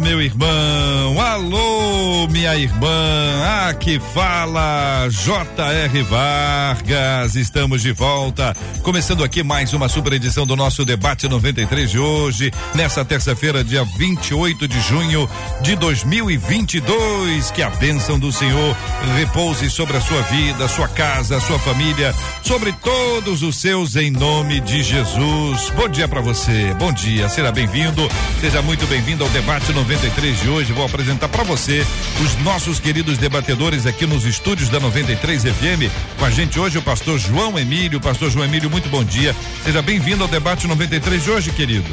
meu irmão, alô, minha irmã, aqui fala J.R. Vargas, estamos de volta, começando aqui mais uma super edição do nosso debate 93 de hoje, nessa terça-feira, dia 28 de junho de 2022. Que a bênção do Senhor repouse sobre a sua vida, sua casa, sua família, sobre todos os seus, em nome de Jesus. Bom dia para você, bom dia, será bem-vindo, seja muito bem-vindo ao debate 93 de hoje. Vou apresentar para você os nossos queridos debatedores aqui nos estúdios da 93 FM. Com a gente hoje o pastor João Emílio. Pastor João Emílio, muito bom dia. Seja bem-vindo ao debate 93 de hoje, querido.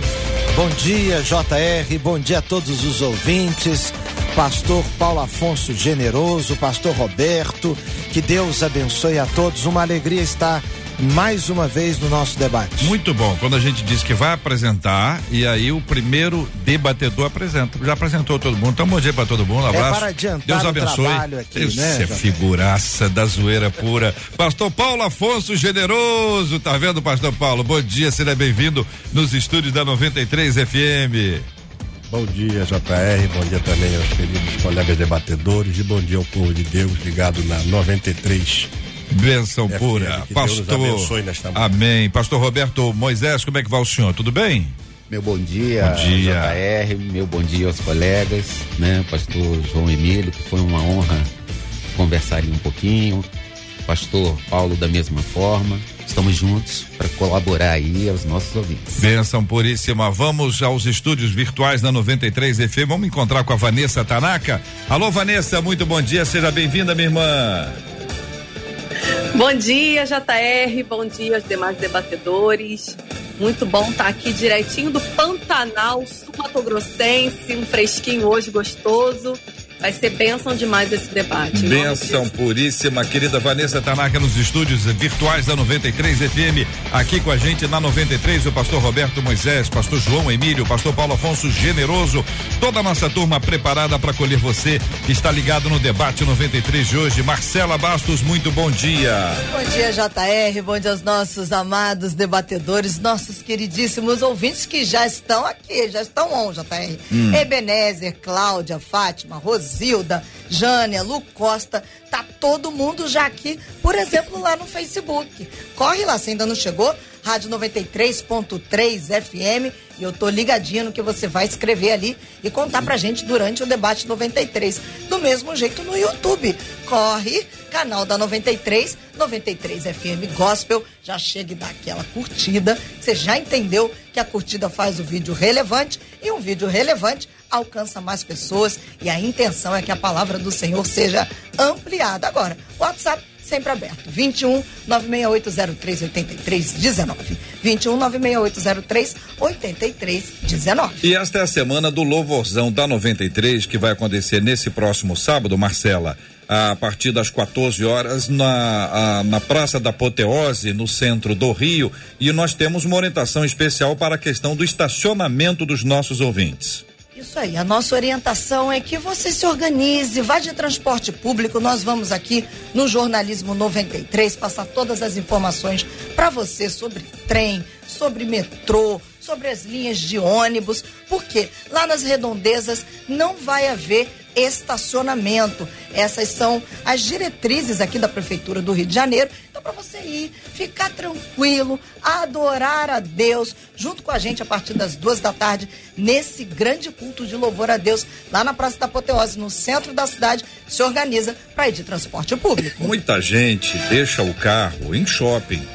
Bom dia, JR. Bom dia a todos os ouvintes. Pastor Paulo Afonso Generoso, Pastor Roberto, que Deus abençoe a todos. Uma alegria estar mais uma vez no nosso debate. Muito bom. Quando a gente diz que vai apresentar e aí o primeiro debatedor apresenta. Já apresentou todo mundo. Então, bom dia para todo mundo. Um abraço. É para adiantar Deus abençoe. Aqui, Deus né, é figuraça da zoeira pura. Pastor Paulo Afonso Generoso, tá vendo, Pastor Paulo? Bom dia, seja bem-vindo nos estúdios da 93 FM. Bom dia, JR. Bom dia também aos queridos colegas debatedores e bom dia ao povo de Deus ligado na 93 Benção É, pura. filho, que Deus nos Pastor. abençoe nesta manhã. Amém. Pastor Roberto Moisés, como é que vai o senhor? Tudo bem? Meu bom dia, Bom dia. JR, meu bom dia aos colegas, né? Pastor João Emílio, que foi uma honra conversar ali um pouquinho. Pastor Paulo da mesma forma. Estamos juntos para colaborar aí aos nossos ouvintes. Benção puríssima. Vamos aos estúdios virtuais da 93 FM. Vamos encontrar com a Vanessa Tanaka. Alô, Vanessa, muito bom dia. Seja bem-vinda, minha irmã. Bom dia, JR. Bom dia aos demais debatedores. Muito bom estar aqui direitinho do Pantanal Sul-Mato-Grossense. Um fresquinho hoje gostoso. Vai ser bênção demais esse debate. Jesus. puríssima, querida Vanessa Tanaka, nos estúdios virtuais da 93 FM. Aqui com a gente na 93, o pastor Roberto Moisés, pastor João Emílio, pastor Paulo Afonso Generoso. Toda a nossa turma preparada para acolher você que está ligado no debate 93 de hoje. Marcela Bastos, muito bom dia. Bom dia, JR. Bom dia aos nossos amados debatedores, nossos queridíssimos ouvintes que já estão aqui, já estão on, JR. Ebenezer, Cláudia, Fátima, Rosilda, Jânia, Lu Costa, tá todo mundo já aqui, por exemplo, lá no Facebook. Corre lá, se ainda não chegou, Rádio 93.3 FM. E eu tô ligadinha no que você vai escrever ali e contar pra gente durante o debate 93. Do mesmo jeito no YouTube. Corre, canal da 93, 93 FM Gospel. Já chega e dá aquela curtida. Você já entendeu que a curtida faz o vídeo relevante e um vídeo relevante alcança mais pessoas e a intenção é que a palavra do Senhor seja ampliada. Agora, WhatsApp sempre aberto. 21 96803 8319. 21 96803 8319. E esta é a semana do Louvorzão da 93, que vai acontecer nesse próximo sábado, Marcela, a partir das 14 horas, na, a- na Praça da Apoteose, no centro do Rio. E nós temos uma orientação especial para a questão do estacionamento dos nossos ouvintes. Isso aí, a nossa orientação é que você se organize, vá de transporte público. Nós vamos aqui no Jornalismo 93 passar todas as informações para você sobre trem, sobre metrô, sobre as linhas de ônibus, porque lá nas redondezas não vai haver estacionamento. Essas são as diretrizes aqui da Prefeitura do Rio de Janeiro. Então, para você ir, ficar tranquilo, adorar a Deus, junto com a gente a partir das duas da tarde, nesse grande culto de louvor a Deus, lá na Praça da Apoteose, no centro da cidade, se organiza para ir de transporte público. Muita gente deixa o carro em shopping,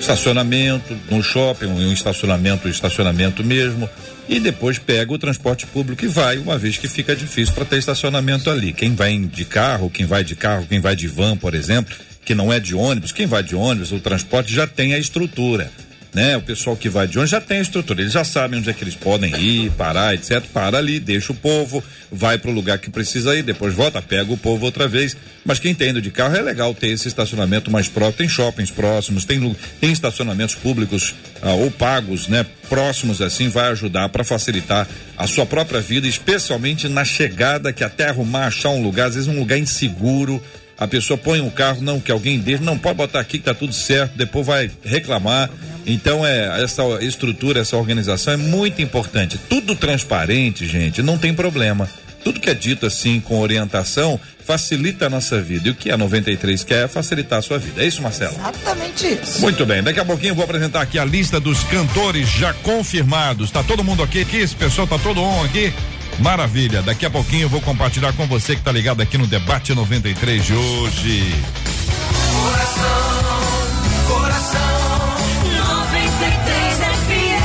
estacionamento, no shopping, um estacionamento, estacionamento mesmo, e depois pega o transporte público e vai, uma vez que fica difícil para ter estacionamento ali. Quem vai de carro, quem vai de carro, quem vai de van, por exemplo, que não é de ônibus, quem vai de ônibus, o transporte já tem a estrutura. Né? O pessoal que vai de onde já tem a estrutura, eles já sabem onde é que eles podem ir, parar, etc. Para ali, deixa o povo, vai para o lugar que precisa ir, depois volta, pega o povo outra vez. Mas quem tem indo de carro é legal ter esse estacionamento mais próximo. Tem shoppings próximos, tem, tem estacionamentos públicos ah, ou pagos, né? Próximos assim, vai ajudar para facilitar a sua própria vida, especialmente na chegada, que até arrumar, achar um lugar, às vezes um lugar inseguro a pessoa põe um carro, não, que alguém deixa, não pode botar aqui que tá tudo certo, depois vai reclamar. Então é essa estrutura, essa organização é muito importante. Tudo transparente, gente, não tem problema. Tudo que é dito assim com orientação facilita a nossa vida. E o que a 93 quer é facilitar a sua vida. É isso, Marcelo? Exatamente isso. Muito bem. Daqui a pouquinho eu vou apresentar aqui a lista dos cantores já confirmados. Tá todo mundo aqui? Aqui, esse pessoal tá todo on aqui? Maravilha. Daqui a pouquinho eu vou compartilhar com você que está ligado aqui no Debate 93 de hoje. Coração, coração, 93 FM.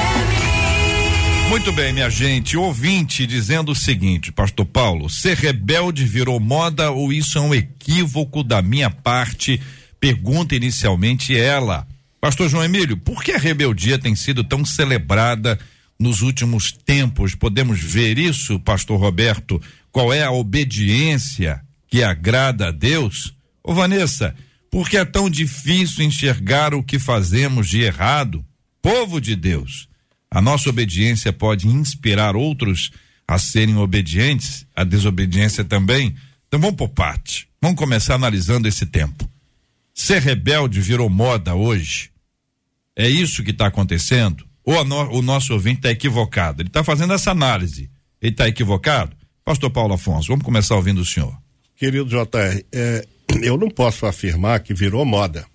Muito bem, minha gente. Ouvinte dizendo o seguinte, Pastor Paulo: ser rebelde virou moda ou isso é um equívoco da minha parte? Pergunta inicialmente ela. Pastor João Emílio, por que a rebeldia tem sido tão celebrada? Nos últimos tempos. Podemos ver isso, pastor Roberto? Qual é a obediência que agrada a Deus? Ô Vanessa, por que é tão difícil enxergar o que fazemos de errado? Povo de Deus, a nossa obediência pode inspirar outros a serem obedientes, a desobediência também. Então vamos por parte. Vamos começar analisando esse tempo. Ser rebelde virou moda hoje. É isso que está acontecendo? Ou no, o nosso ouvinte está equivocado? Ele está fazendo essa análise. Ele está equivocado? Pastor Paulo Afonso, vamos começar ouvindo o senhor. Querido JR, é, eu não posso afirmar que virou moda.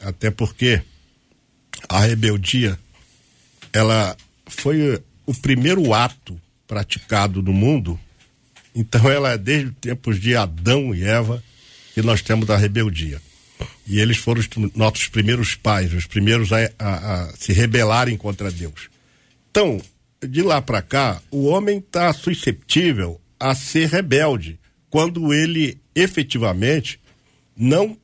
Até porque a rebeldia, ela foi o primeiro ato praticado no mundo. Então ela é desde os tempos de Adão e Eva que nós temos a rebeldia. E eles foram os nossos primeiros pais, os primeiros a, a, a se rebelarem contra Deus. Então, de lá para cá, o homem está susceptível a ser rebelde quando ele efetivamente não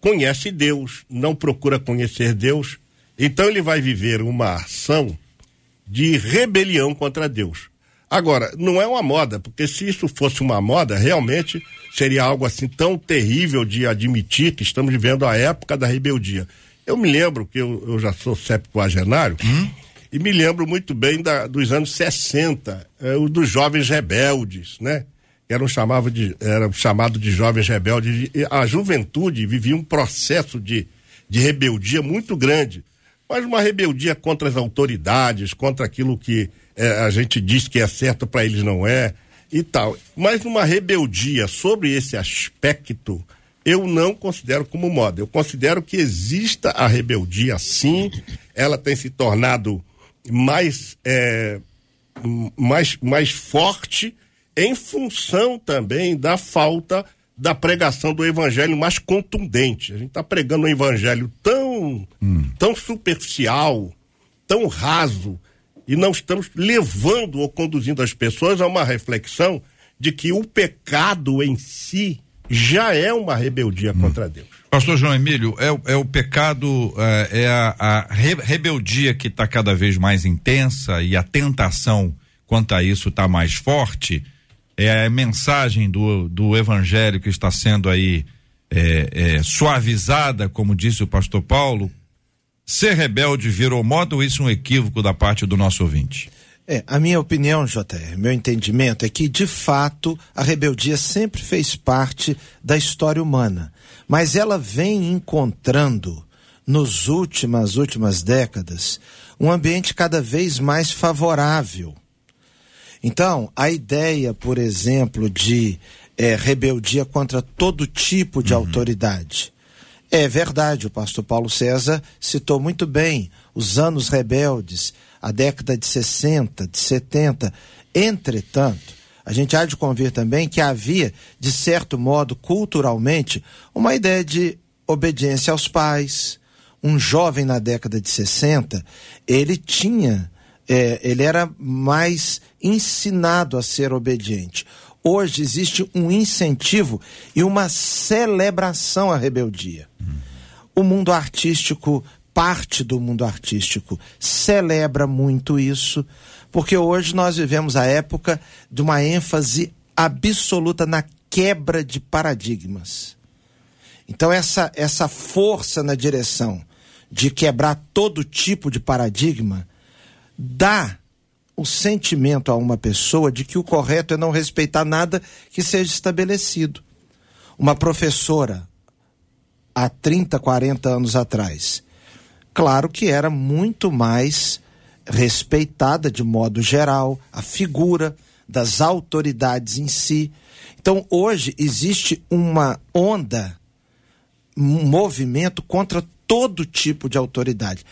conhece Deus, não procura conhecer Deus. Então ele vai viver uma ação de rebelião contra Deus. Agora, não é uma moda, porque se isso fosse uma moda, realmente seria algo assim tão terrível de admitir que estamos vivendo a época da rebeldia. Eu me lembro que eu, eu já sou septuagenário hum? e me lembro muito bem da, dos anos 60, é, eh, dos jovens rebeldes, né? Eram chamado de, era chamado de jovens rebeldes. A juventude vivia um processo de, de rebeldia muito grande, mas uma rebeldia contra as autoridades, contra aquilo que é, a gente diz que é certo, para eles não é e tal. Mas numa rebeldia sobre esse aspecto, eu não considero como moda. Eu considero que exista a rebeldia sim, ela tem se tornado mais, é, mais, mais forte em função também da falta da pregação do evangelho mais contundente. A gente está pregando um evangelho tão, hum. tão superficial, tão raso, e não estamos levando ou conduzindo as pessoas a uma reflexão de que o pecado em si já é uma rebeldia hum. contra Deus. Pastor João Emílio, é, é o pecado, é, é a, a re, rebeldia que está cada vez mais intensa e a tentação quanto a isso está mais forte. É a mensagem do, do evangelho que está sendo aí é, é, suavizada, como disse o pastor Paulo, Ser rebelde virou moda ou isso é um equívoco da parte do nosso ouvinte? É, a minha opinião, JR, meu entendimento é que, de fato, a rebeldia sempre fez parte da história humana, mas ela vem encontrando, nos últimas, últimas décadas, um ambiente cada vez mais favorável. Então, a ideia, por exemplo, de é, rebeldia contra todo tipo de uhum. autoridade, é verdade, o pastor Paulo César citou muito bem os anos rebeldes, a década de 60, de 70. Entretanto, a gente há de convir também que havia, de certo modo, culturalmente, uma ideia de obediência aos pais. Um jovem na década de 60, ele tinha, é, ele era mais ensinado a ser obediente. Hoje existe um incentivo e uma celebração à rebeldia. O mundo artístico parte do mundo artístico celebra muito isso, porque hoje nós vivemos a época de uma ênfase absoluta na quebra de paradigmas. Então essa essa força na direção de quebrar todo tipo de paradigma dá o sentimento a uma pessoa de que o correto é não respeitar nada que seja estabelecido. Uma professora há 30, 40 anos atrás, claro que era muito mais respeitada de modo geral a figura das autoridades em si. Então, hoje existe uma onda, um movimento contra todo tipo de autoridade,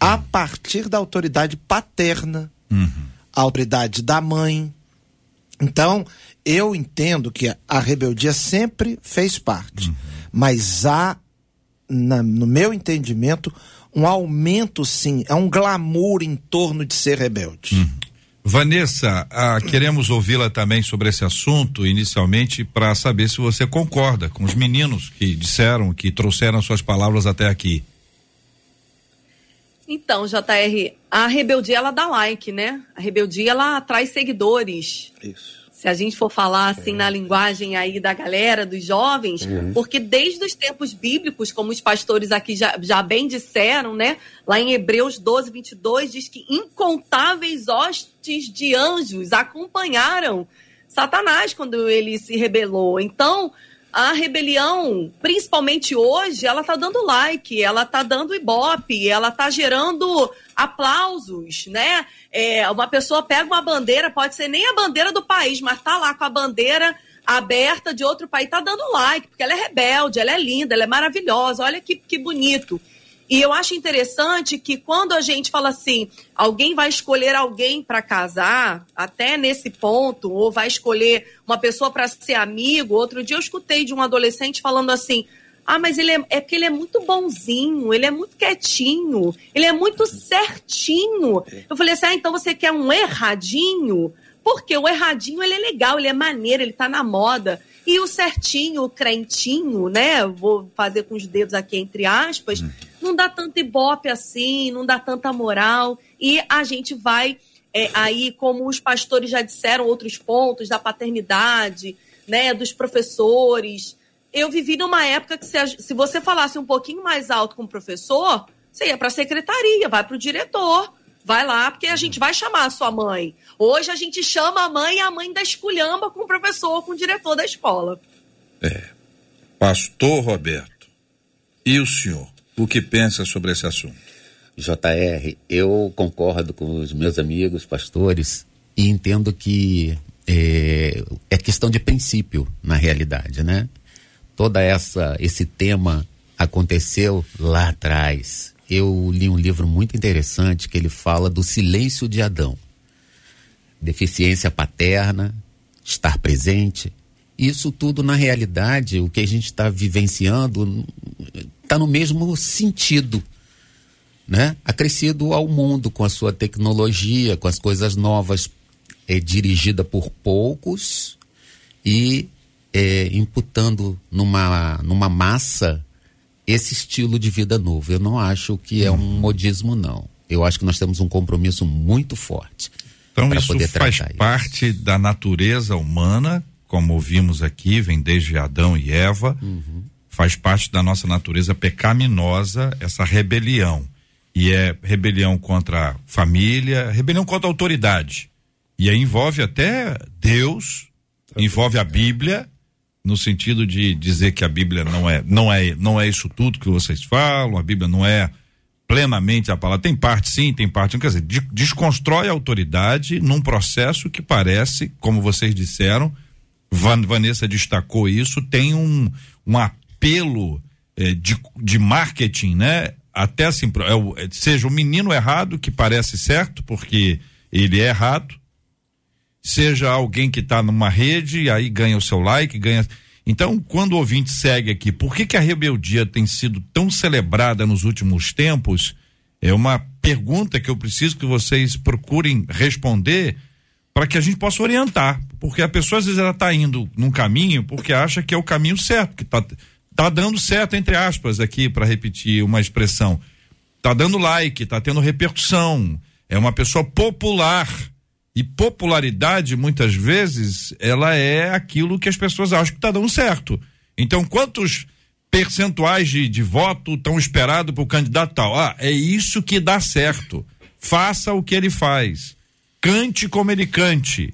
a partir da autoridade paterna, uhum. A autoridade da mãe. Então, eu entendo que a rebeldia sempre fez parte, uhum. mas há, na, no meu entendimento, um aumento, sim, é um glamour em torno de ser rebelde. Uhum. Vanessa, ah, queremos ouvi-la também sobre esse assunto, inicialmente, para saber se você concorda com os meninos que disseram, que trouxeram suas palavras até aqui. Então, JR, a rebeldia ela dá like, né? A rebeldia ela atrai seguidores. Isso se a gente for falar assim é. na linguagem aí da galera, dos jovens, porque desde os tempos bíblicos, como os pastores aqui já, já bem disseram, né? Lá em Hebreus 12, 22, diz que incontáveis hostes de anjos acompanharam Satanás quando ele se rebelou. Então, a rebelião, principalmente hoje, ela tá dando like, ela tá dando ibope, ela tá gerando aplausos, né? É, uma pessoa pega uma bandeira, pode ser nem a bandeira do país, mas tá lá com a bandeira aberta de outro país, tá dando like, porque ela é rebelde, ela é linda, ela é maravilhosa, olha que, que bonito. E eu acho interessante que quando a gente fala assim, alguém vai escolher alguém para casar, até nesse ponto, ou vai escolher uma pessoa para ser amigo. Outro dia eu escutei de um adolescente falando assim: ah, mas ele é, é porque ele é muito bonzinho, ele é muito quietinho, ele é muito certinho. Eu falei assim: ah, então você quer um erradinho? Porque o erradinho ele é legal, ele é maneiro, ele tá na moda. E o certinho, o crentinho, né? Vou fazer com os dedos aqui entre aspas, hum. Não dá tanto ibope assim, não dá tanta moral. E a gente vai é, aí, como os pastores já disseram, outros pontos da paternidade, né? Dos professores. Eu vivi numa época que se, se você falasse um pouquinho mais alto com o professor, você ia para a secretaria, vai para o diretor Vai lá, porque a gente vai chamar a sua mãe. Hoje a gente chama a mãe e a mãe da esculhamba com o professor, com o diretor da escola. É. Pastor Roberto, e o senhor? O que pensa sobre esse assunto? JR, eu concordo com os meus amigos pastores e entendo que é, é questão de princípio na realidade, né? Toda essa esse tema aconteceu lá atrás eu li um livro muito interessante que ele fala do silêncio de Adão. Deficiência paterna, estar presente. Isso tudo, na realidade, o que a gente está vivenciando está no mesmo sentido. Né? Acrescido ao mundo com a sua tecnologia, com as coisas novas, é, dirigida por poucos e é, imputando numa, numa massa esse estilo de vida novo. Eu não acho que é um modismo, não. Eu acho que nós temos um compromisso muito forte. Então isso faz parte isso. da natureza humana, como ouvimos aqui, vem desde Adão e Eva. Uhum. Faz parte da nossa natureza pecaminosa essa rebelião. E é rebelião contra a família, rebelião contra a autoridade. E aí envolve até Deus, envolve a Bíblia no sentido de dizer que a Bíblia não é, não é, não é isso tudo que vocês falam, a Bíblia não é plenamente a palavra. Tem parte sim, tem parte não. Quer dizer, de, desconstrói a autoridade num processo que parece, como vocês disseram, Van, Vanessa destacou isso, tem um, um apelo eh, de, de marketing, né? Até assim, é o, é, seja o menino errado, que parece certo, porque ele é errado, seja alguém que está numa rede aí ganha o seu like, ganha. Então, quando o ouvinte segue aqui, por que, que a rebeldia tem sido tão celebrada nos últimos tempos? É uma pergunta que eu preciso que vocês procurem responder para que a gente possa orientar. Porque a pessoa às vezes ela está indo num caminho porque acha que é o caminho certo, que está tá dando certo, entre aspas, aqui, para repetir uma expressão. tá dando like, tá tendo repercussão, é uma pessoa popular. E popularidade, muitas vezes, ela é aquilo que as pessoas acham que está dando certo. Então, quantos percentuais de, de voto estão esperados para o candidato tal? Ah, é isso que dá certo. Faça o que ele faz. Cante como ele cante.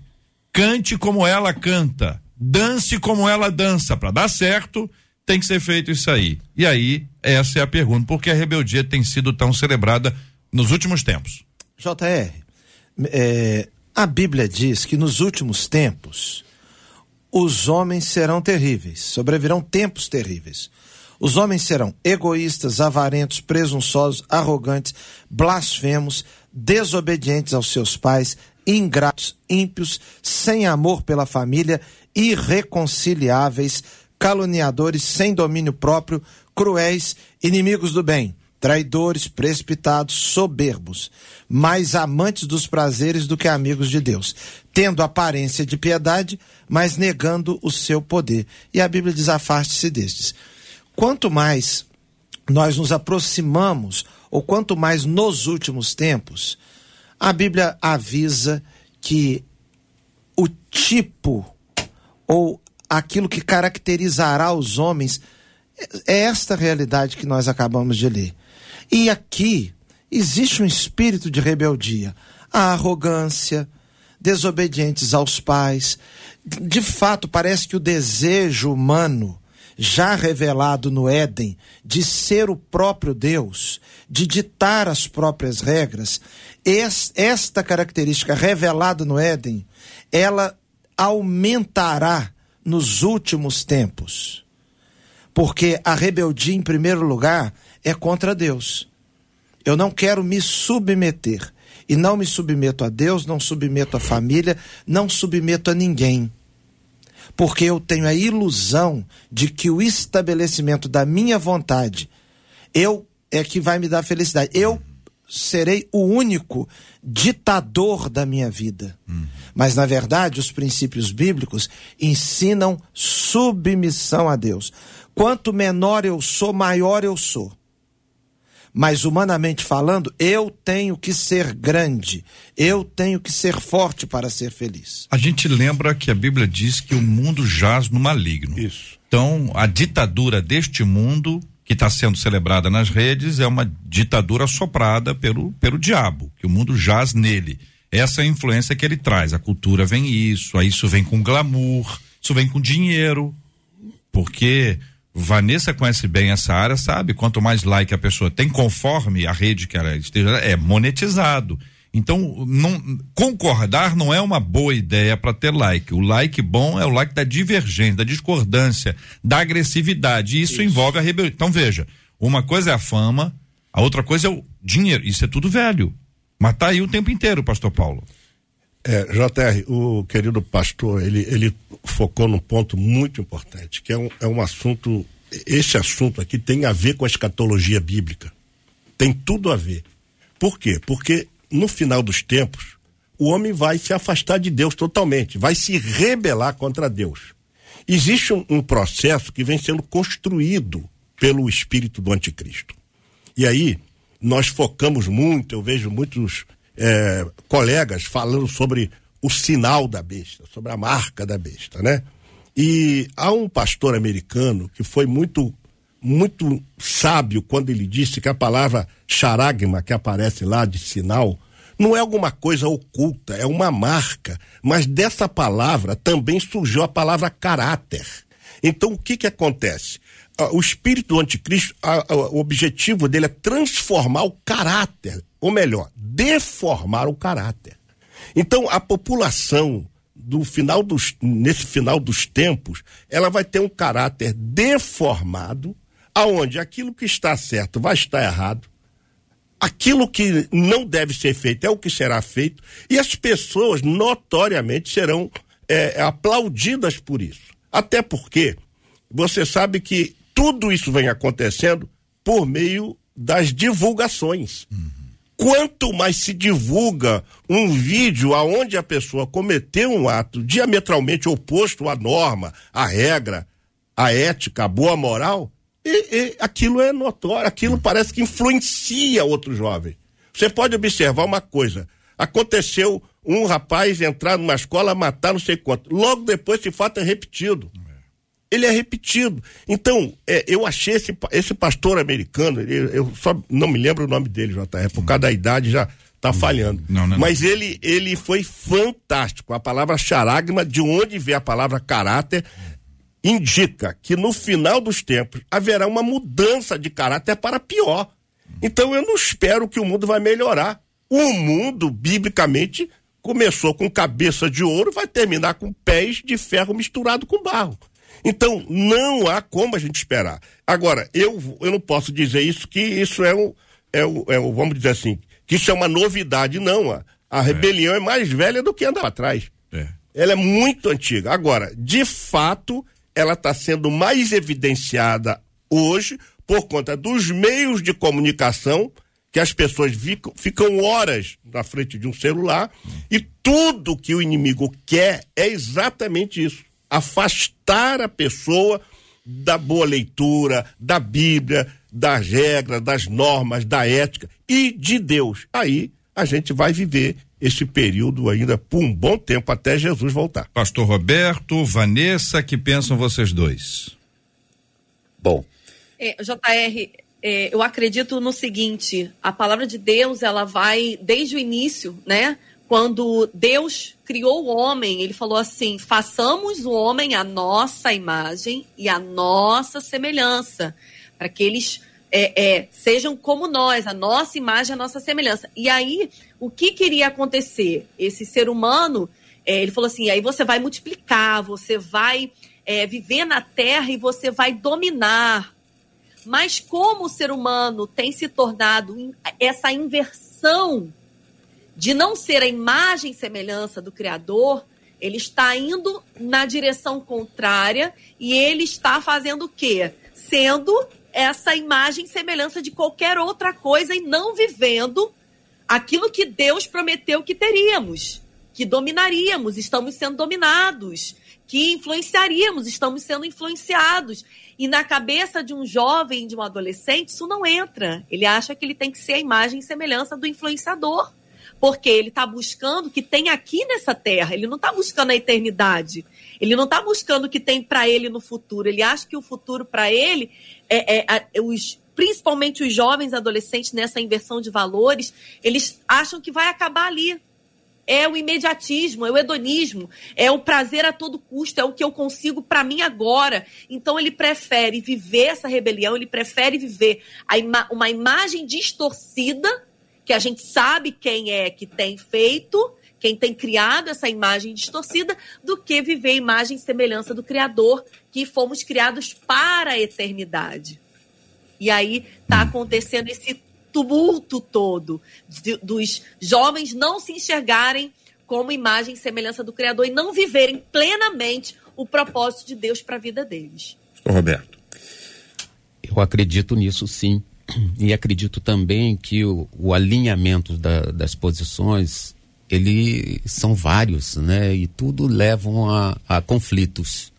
Cante como ela canta. Dance como ela dança. Para dar certo, tem que ser feito isso aí. E aí, essa é a pergunta. Por que a rebeldia tem sido tão celebrada nos últimos tempos? JR, é, a Bíblia diz que nos últimos tempos os homens serão terríveis, sobrevirão tempos terríveis. Os homens serão egoístas, avarentos, presunçosos, arrogantes, blasfemos, desobedientes aos seus pais, ingratos, ímpios, sem amor pela família, irreconciliáveis, caluniadores, sem domínio próprio, cruéis, inimigos do bem, traidores, precipitados, soberbos, mais amantes dos prazeres do que amigos de Deus, tendo aparência de piedade, mas negando o seu poder. E a Bíblia diz: afaste-se destes. Quanto mais nós nos aproximamos, ou quanto mais nos últimos tempos, a Bíblia avisa que o tipo ou aquilo que caracterizará os homens é esta realidade que nós acabamos de ler. E aqui existe um espírito de rebeldia, a arrogância, desobedientes aos pais. De fato, parece que o desejo humano, já revelado no Éden, de ser o próprio Deus, de ditar as próprias regras, esta característica revelada no Éden, ela aumentará nos últimos tempos. Porque a rebeldia, em primeiro lugar, é contra Deus. Eu não quero me submeter. E não me submeto a Deus, não submeto a família, não submeto a ninguém. Porque eu tenho a ilusão de que o estabelecimento da minha vontade, eu é que vai me dar felicidade. Eu serei o único ditador da minha vida. Uhum. Mas, na verdade, os princípios bíblicos ensinam submissão a Deus. Quanto menor eu sou, maior eu sou. Mas, humanamente falando, eu tenho que ser grande. Eu tenho que ser forte para ser feliz. A gente lembra que a Bíblia diz que o mundo jaz no maligno. Isso. Então, a ditadura deste mundo que está sendo celebrada nas redes é uma ditadura soprada pelo, pelo diabo, que o mundo jaz nele. Essa é a influência que ele traz. A cultura vem isso, aí isso vem com glamour, isso vem com dinheiro. Porque Vanessa conhece bem essa área, sabe? Quanto mais like a pessoa tem, conforme a rede que ela esteja, é monetizado. Então, não, concordar não é uma boa ideia para ter like. O like bom é o like da divergência, da discordância, da agressividade. E isso, isso. envolve a rebelião. Então, veja: uma coisa é a fama, a outra coisa é o dinheiro. Isso é tudo velho. Mas tá aí o tempo inteiro, pastor Paulo. É, JR, o querido pastor, ele, ele focou num ponto muito importante, que é um, é um assunto. Esse assunto aqui tem a ver com a escatologia bíblica. Tem tudo a ver. Por quê? Porque no final dos tempos, o homem vai se afastar de Deus totalmente, vai se rebelar contra Deus. Existe um, um processo que vem sendo construído pelo espírito do anticristo. E aí, nós focamos muito, eu vejo muitos é, colegas falando sobre o sinal da besta, sobre a marca da besta, né? E há um pastor americano que foi muito muito sábio quando ele disse que a palavra charagma, que aparece lá de sinal, não é alguma coisa oculta, é uma marca. Mas dessa palavra também surgiu a palavra caráter. Então o que que acontece? O espírito do anticristo, o objetivo dele é transformar o caráter, ou melhor, deformar o caráter. Então a população do final dos, nesse final dos tempos, ela vai ter um caráter deformado aonde aquilo que está certo vai estar errado, aquilo que não deve ser feito é o que será feito, e as pessoas notoriamente serão é, aplaudidas por isso. Até porque você sabe que tudo isso vem acontecendo por meio das divulgações. Uhum. Quanto mais se divulga um vídeo aonde a pessoa cometeu um ato diametralmente oposto à norma, à regra, à ética, à boa moral, e, e aquilo é notório, aquilo parece que influencia outro jovem. Você pode observar uma coisa: aconteceu um rapaz entrar numa escola, matar não sei quanto. Logo depois esse fato é repetido. Ele é repetido. Então, é, eu achei esse, esse pastor americano, ele, eu só não me lembro o nome dele, JR, por causa da idade já tá falhando. Não, não, Mas ele, ele foi fantástico. A palavra charagma, de onde vem a palavra caráter, indica que no final dos tempos haverá uma mudança de caráter para pior. Então eu não espero que o mundo vai melhorar. O mundo, biblicamente, começou com cabeça de ouro, vai terminar com pés de ferro misturado com barro. Então, não há como a gente esperar. Agora, eu, eu não posso dizer isso, que isso é um, é um, é um vamos dizer assim, que isso é uma novidade, não. A, a rebelião é. é mais velha do que andava atrás. É. Ela é muito antiga. Agora, de fato, ela está sendo mais evidenciada hoje por conta dos meios de comunicação que as pessoas ficam, ficam horas na frente de um celular e tudo que o inimigo quer é exatamente isso: afastar a pessoa da boa leitura, da Bíblia, das regras, das normas, da ética e de Deus. Aí a gente vai viver esse período ainda por um bom tempo até Jesus voltar. Pastor Roberto, Vanessa, que pensam vocês dois? Bom. É, JR, é, eu acredito no seguinte: a palavra de Deus ela vai desde o início, né? Quando Deus criou o homem, ele falou assim: façamos o homem a nossa imagem e a nossa semelhança, para que eles é, é, sejam como nós, a nossa imagem, a nossa semelhança. E aí, o que queria acontecer? Esse ser humano, é, ele falou assim: aí você vai multiplicar, você vai é, viver na terra e você vai dominar. Mas como o ser humano tem se tornado essa inversão de não ser a imagem e semelhança do Criador, ele está indo na direção contrária e ele está fazendo o quê? Sendo essa imagem semelhança de qualquer outra coisa e não vivendo aquilo que Deus prometeu que teríamos, que dominaríamos, estamos sendo dominados, que influenciaríamos, estamos sendo influenciados. E na cabeça de um jovem, de um adolescente, isso não entra. Ele acha que ele tem que ser a imagem e semelhança do influenciador. Porque ele está buscando o que tem aqui nessa terra, ele não está buscando a eternidade. Ele não está buscando o que tem para ele no futuro. Ele acha que o futuro para ele é, é, é, os, principalmente os jovens adolescentes nessa inversão de valores, eles acham que vai acabar ali é o imediatismo, é o hedonismo, é o prazer a todo custo, é o que eu consigo para mim agora. Então ele prefere viver essa rebelião, ele prefere viver ima uma imagem distorcida, que a gente sabe quem é que tem feito, quem tem criado essa imagem distorcida, do que viver a imagem e semelhança do Criador, que fomos criados para a eternidade. E aí está acontecendo esse tumulto todo de, dos jovens não se enxergarem como imagem e semelhança do Criador e não viverem plenamente o propósito de Deus para a vida deles. Roberto. Eu acredito nisso sim. E acredito também que o, o alinhamento da, das posições, ele são vários, né? E tudo levam a, a conflitos.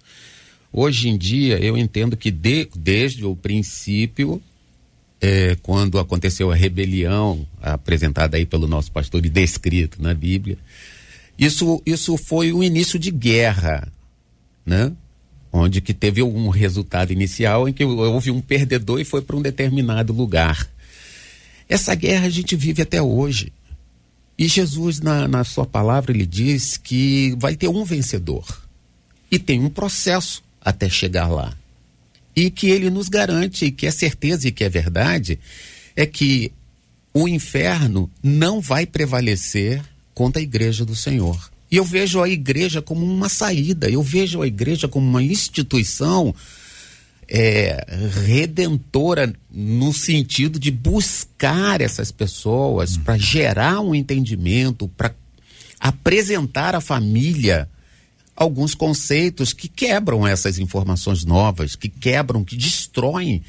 Hoje em dia, eu entendo que de, desde o princípio é, quando aconteceu a rebelião apresentada aí pelo nosso pastor e descrito na Bíblia, isso, isso foi o início de guerra, né? Onde que teve um resultado inicial em que houve um perdedor e foi para um determinado lugar. Essa guerra a gente vive até hoje. E Jesus, na, na sua palavra, ele diz que vai ter um vencedor. E tem um processo até chegar lá e que ele nos garante, que é certeza e que é verdade, é que o inferno não vai prevalecer contra a igreja do Senhor. E eu vejo a igreja como uma saída, eu vejo a igreja como uma instituição é, redentora no sentido de buscar essas pessoas para gerar um entendimento, para apresentar a família alguns conceitos que quebram essas informações novas, que quebram, que destroem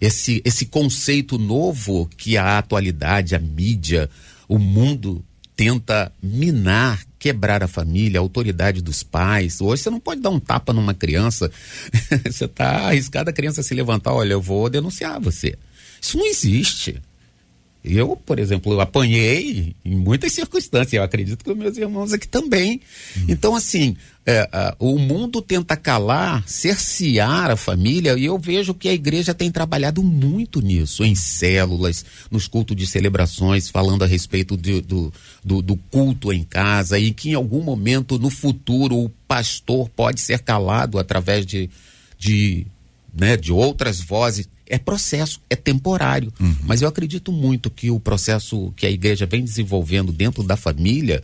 esse, esse conceito novo que a atualidade, a mídia, o mundo tenta minar, quebrar a família, a autoridade dos pais. Hoje você não pode dar um tapa numa criança. você está arriscado a criança se levantar, olha, eu vou denunciar você. Isso não existe. Eu, por exemplo, eu apanhei em muitas circunstâncias, eu acredito que os meus irmãos aqui também. Uhum. Então, assim, é, é, o mundo tenta calar, cercear a família, e eu vejo que a igreja tem trabalhado muito nisso, em células, nos cultos de celebrações, falando a respeito de, do, do, do culto em casa, e que em algum momento no futuro o pastor pode ser calado através de, de, né, de outras vozes é processo, é temporário. Uhum. Mas eu acredito muito que o processo que a igreja vem desenvolvendo dentro da família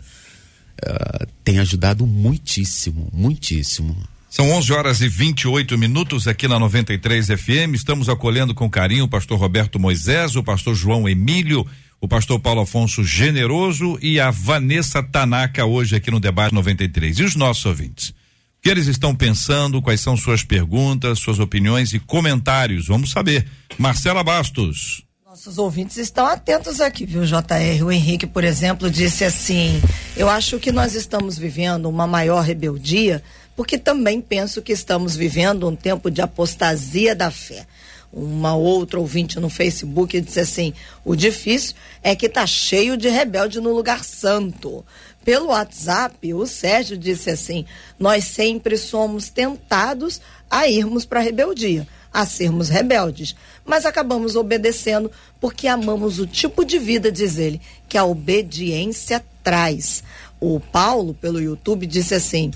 uh, tem ajudado muitíssimo, muitíssimo. São 11 horas e 28 minutos aqui na 93 FM. Estamos acolhendo com carinho o pastor Roberto Moisés, o pastor João Emílio, o pastor Paulo Afonso Generoso e a Vanessa Tanaka hoje aqui no debate 93. E os nossos ouvintes? Que eles estão pensando? Quais são suas perguntas, suas opiniões e comentários? Vamos saber. Marcela Bastos. Nossos ouvintes estão atentos aqui, viu, JR? O Henrique, por exemplo, disse assim: Eu acho que nós estamos vivendo uma maior rebeldia, porque também penso que estamos vivendo um tempo de apostasia da fé uma outra ouvinte no Facebook disse assim: o difícil é que tá cheio de rebelde no lugar santo. Pelo WhatsApp, o Sérgio disse assim: nós sempre somos tentados a irmos para a rebeldia, a sermos rebeldes, mas acabamos obedecendo porque amamos o tipo de vida, diz ele, que a obediência traz. O Paulo, pelo YouTube, disse assim: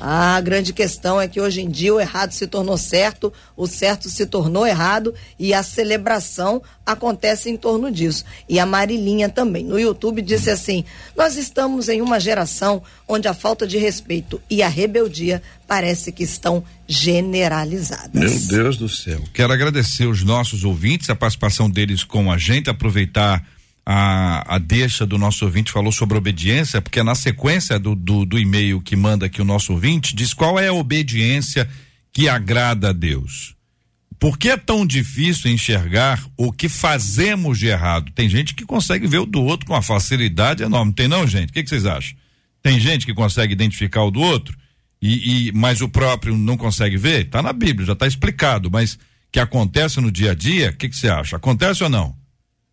a grande questão é que hoje em dia o errado se tornou certo, o certo se tornou errado e a celebração acontece em torno disso. E a Marilinha também, no YouTube, disse assim: Nós estamos em uma geração onde a falta de respeito e a rebeldia parece que estão generalizadas. Meu Deus do céu. Quero agradecer os nossos ouvintes, a participação deles com a gente, aproveitar a, a deixa do nosso ouvinte falou sobre obediência, porque na sequência do, do, do e-mail que manda aqui o nosso ouvinte, diz qual é a obediência que agrada a Deus. Por que é tão difícil enxergar o que fazemos de errado? Tem gente que consegue ver o do outro com uma facilidade enorme. Tem não, gente? O que, que vocês acham? Tem gente que consegue identificar o do outro, e, e mas o próprio não consegue ver? Está na Bíblia, já está explicado, mas que acontece no dia a dia, o que, que você acha? Acontece ou não?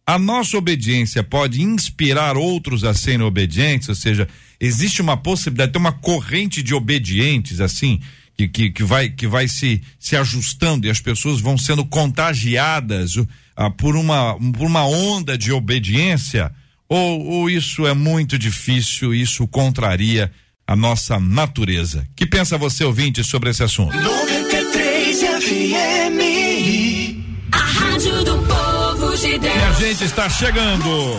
A nossa obediência pode inspirar outros a serem obedientes, ou seja, existe uma possibilidade, tem uma corrente de obedientes assim, que, que, que, vai, que vai se, se ajustando e as pessoas vão sendo contagiadas uh, por, uma, por uma onda de obediência, ou, ou isso é muito difícil, isso contraria a nossa natureza. Que pensa você, ouvinte, sobre esse assunto? 93 FM, a rádio do povo de Deus. E a gente está chegando.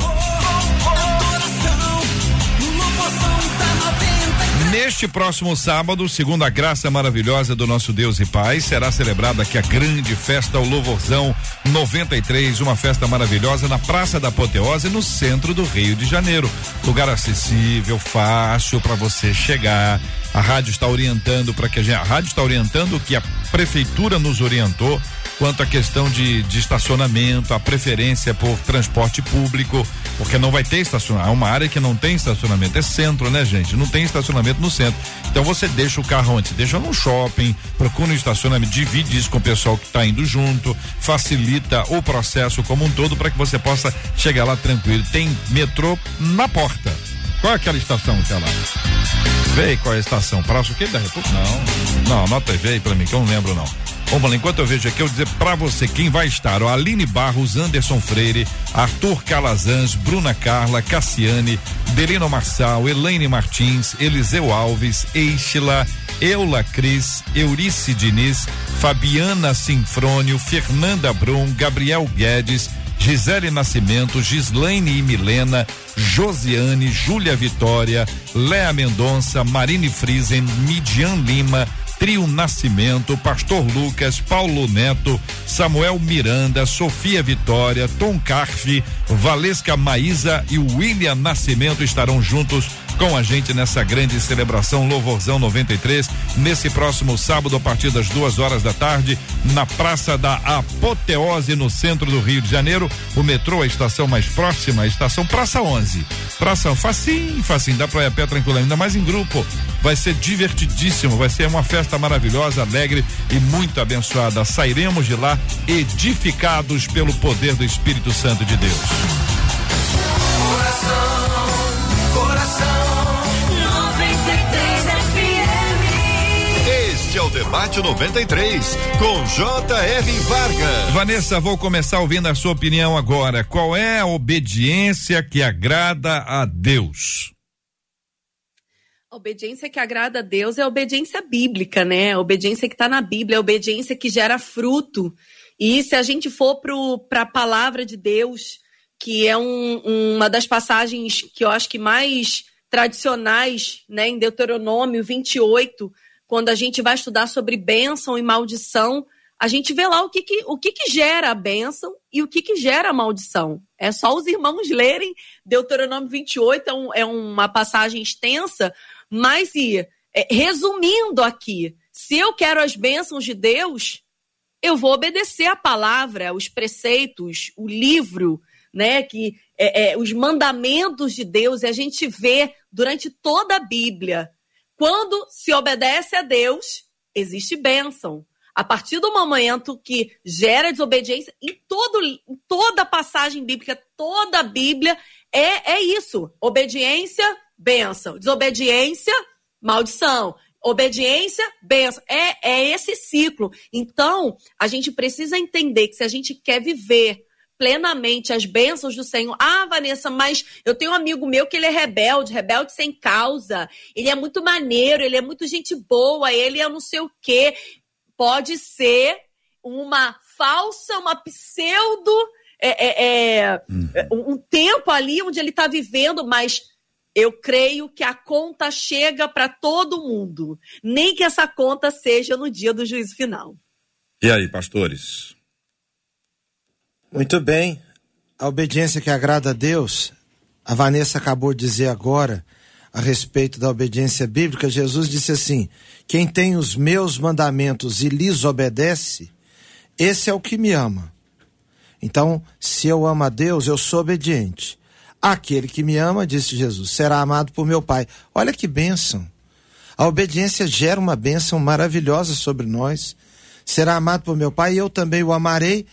Neste próximo sábado, segundo a graça maravilhosa do nosso Deus e Pai, será celebrada aqui a grande festa, o Louvorzão 93, uma festa maravilhosa na Praça da Apoteose, no centro do Rio de Janeiro. Lugar acessível, fácil para você chegar. A rádio está orientando para que a, gente, a rádio está orientando o que a prefeitura nos orientou quanto à questão de, de estacionamento, a preferência por transporte público, porque não vai ter estacionamento. É uma área que não tem estacionamento, é centro, né, gente? Não tem estacionamento no centro. Então você deixa o carro onde? Deixa no shopping, procura um estacionamento, divide isso com o pessoal que está indo junto, facilita o processo como um todo para que você possa chegar lá tranquilo. Tem metrô na porta. Qual é aquela estação que é lá? Vê qual é a estação? Praça o quê? Da República? Não. Não, anota aí, aí pra mim, que eu não lembro não. Vamos lá, enquanto eu vejo aqui, eu dizer para você quem vai estar: Aline Barros, Anderson Freire, Arthur Calazans, Bruna Carla, Cassiane, Delino Marçal, Elaine Martins, Eliseu Alves, Eixila, Eula Cris, Eurice Diniz, Fabiana Sinfrônio, Fernanda Brum, Gabriel Guedes, Gisele Nascimento, Gislaine e Milena, Josiane, Júlia Vitória, Léa Mendonça, Marine Friesen, Midian Lima, Trio Nascimento, Pastor Lucas, Paulo Neto, Samuel Miranda, Sofia Vitória, Tom Carfe, Valesca Maísa e William Nascimento estarão juntos com a gente nessa grande celebração Louvorzão 93, nesse próximo sábado, a partir das duas horas da tarde, na Praça da Apoteose, no centro do Rio de Janeiro. O metrô, a estação mais próxima, a estação Praça 11. Praça, facinho, facinho, dá pra ir a pé tranquilo, ainda mais em grupo. Vai ser divertidíssimo, vai ser uma festa maravilhosa, alegre e muito abençoada. Sairemos de lá edificados pelo poder do Espírito Santo de Deus. Debate 93, com J.R. Vargas. Vanessa, vou começar ouvindo a sua opinião agora. Qual é a obediência que agrada a Deus? A obediência que agrada a Deus é a obediência bíblica, né? A obediência que está na Bíblia, a obediência que gera fruto. E se a gente for para a palavra de Deus, que é um, uma das passagens que eu acho que mais tradicionais, né, em Deuteronômio 28, quando a gente vai estudar sobre bênção e maldição, a gente vê lá o que, que o que, que gera a bênção e o que, que gera a maldição. É só os irmãos lerem Deuteronômio 28, é, um, é uma passagem extensa, mas e, é, resumindo aqui, se eu quero as bênçãos de Deus, eu vou obedecer a palavra, os preceitos, o livro, né? Que é, é, os mandamentos de Deus, e a gente vê durante toda a Bíblia. Quando se obedece a Deus, existe bênção. A partir do momento que gera desobediência, em, todo, em toda passagem bíblica, toda a Bíblia, é, é isso: obediência, bênção. Desobediência, maldição. Obediência, bênção. É, é esse ciclo. Então, a gente precisa entender que se a gente quer viver plenamente as bênçãos do Senhor. Ah, Vanessa, mas eu tenho um amigo meu que ele é rebelde, rebelde sem causa. Ele é muito maneiro, ele é muito gente boa, ele é não sei o quê. Pode ser uma falsa, uma pseudo, é, é, é, uhum. um tempo ali onde ele está vivendo, mas eu creio que a conta chega para todo mundo, nem que essa conta seja no dia do juízo final. E aí, pastores? Muito bem. A obediência que agrada a Deus, a Vanessa acabou de dizer agora a respeito da obediência bíblica. Jesus disse assim: Quem tem os meus mandamentos e lhes obedece, esse é o que me ama. Então, se eu amo a Deus, eu sou obediente. Aquele que me ama, disse Jesus, será amado por meu Pai. Olha que bênção. A obediência gera uma bênção maravilhosa sobre nós. Será amado por meu Pai e eu também o amarei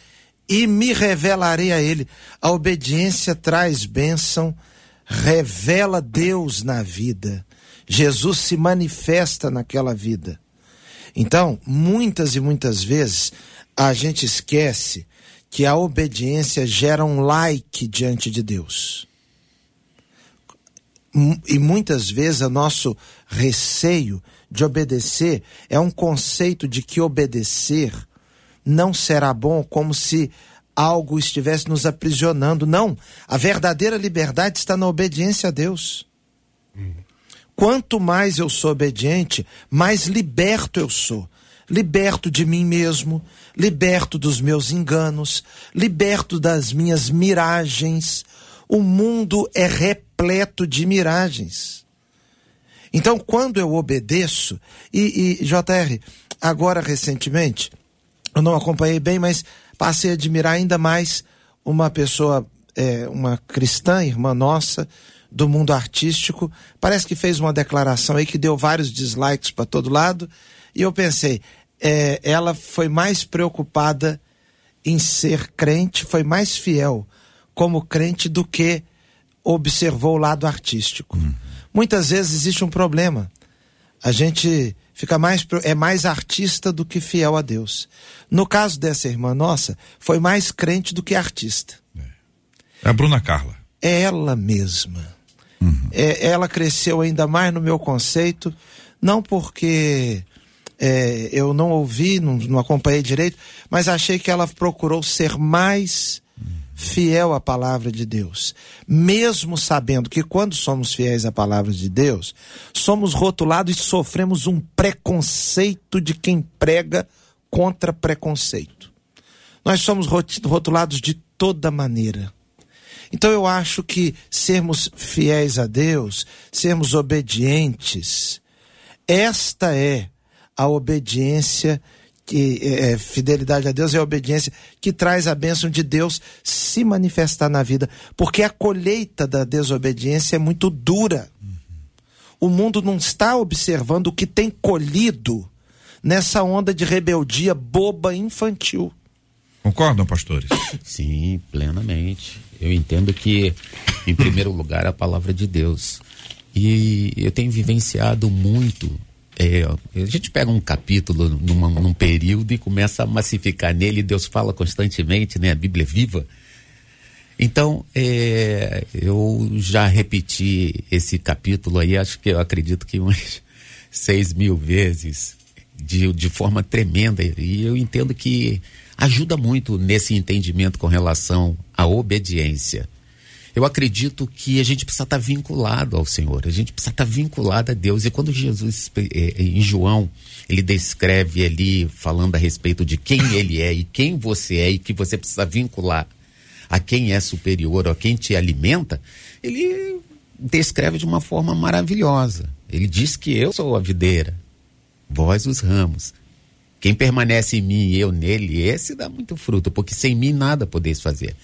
e me revelarei a ele. A obediência traz bênção, revela Deus na vida. Jesus se manifesta naquela vida. Então, muitas e muitas vezes, a gente esquece que a obediência gera um like diante de Deus. E muitas vezes o nosso receio de obedecer é um conceito de que obedecer não será bom como se algo estivesse nos aprisionando. Não. A verdadeira liberdade está na obediência a Deus. Quanto mais eu sou obediente, mais liberto eu sou. Liberto de mim mesmo, liberto dos meus enganos, liberto das minhas miragens. O mundo é repleto de miragens. Então, quando eu obedeço, e, e JR, agora recentemente, eu não acompanhei bem, mas passei a admirar ainda mais uma pessoa, é, uma cristã, irmã nossa, do mundo artístico. Parece que fez uma declaração aí que deu vários dislikes para todo lado. E eu pensei, é, ela foi mais preocupada em ser crente, foi mais fiel como crente do que observou o lado artístico. Uhum. Muitas vezes existe um problema. A gente fica mais é mais artista do que fiel a Deus. No caso dessa irmã nossa, foi mais crente do que artista. É a Bruna Carla. É ela mesma. Uhum. É, ela cresceu ainda mais no meu conceito, não porque é, eu não ouvi, não, não acompanhei direito, mas achei que ela procurou ser mais fiel à palavra de Deus, mesmo sabendo que quando somos fiéis à palavra de Deus, somos rotulados e sofremos um preconceito de quem prega contra preconceito. Nós somos rotulados de toda maneira. Então eu acho que sermos fiéis a Deus, sermos obedientes, esta é a obediência que é, é, fidelidade a Deus é a obediência que traz a bênção de Deus se manifestar na vida, porque a colheita da desobediência é muito dura. O mundo não está observando o que tem colhido nessa onda de rebeldia boba infantil. Concordam, pastores? Sim, plenamente. Eu entendo que, em primeiro lugar, a palavra de Deus. E eu tenho vivenciado muito é, a gente pega um capítulo numa, num período e começa a massificar nele, Deus fala constantemente, né? A Bíblia é viva. Então, é, eu já repeti esse capítulo aí, acho que eu acredito que umas seis mil vezes, de, de forma tremenda. E eu entendo que ajuda muito nesse entendimento com relação à obediência. Eu acredito que a gente precisa estar vinculado ao Senhor, a gente precisa estar vinculado a Deus. E quando Jesus, eh, eh, em João, ele descreve ali, falando a respeito de quem ele é e quem você é, e que você precisa vincular a quem é superior, a quem te alimenta, ele descreve de uma forma maravilhosa. Ele diz que eu sou a videira, vós os ramos. Quem permanece em mim e eu nele, esse dá muito fruto, porque sem mim nada podeis fazer.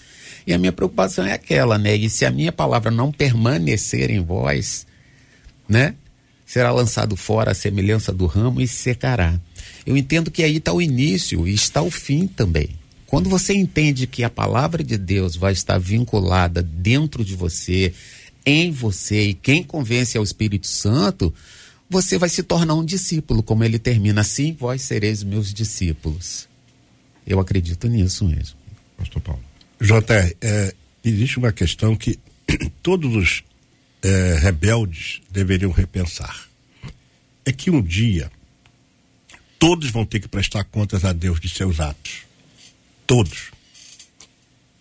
E a minha preocupação é aquela, né? E se a minha palavra não permanecer em vós, né? Será lançado fora a semelhança do ramo e secará. Eu entendo que aí está o início e está o fim também. Quando você entende que a palavra de Deus vai estar vinculada dentro de você, em você, e quem convence é o Espírito Santo, você vai se tornar um discípulo, como ele termina assim, vós sereis meus discípulos. Eu acredito nisso mesmo. Pastor Paulo. JR, é, existe uma questão que todos os é, rebeldes deveriam repensar. É que um dia todos vão ter que prestar contas a Deus de seus atos. Todos.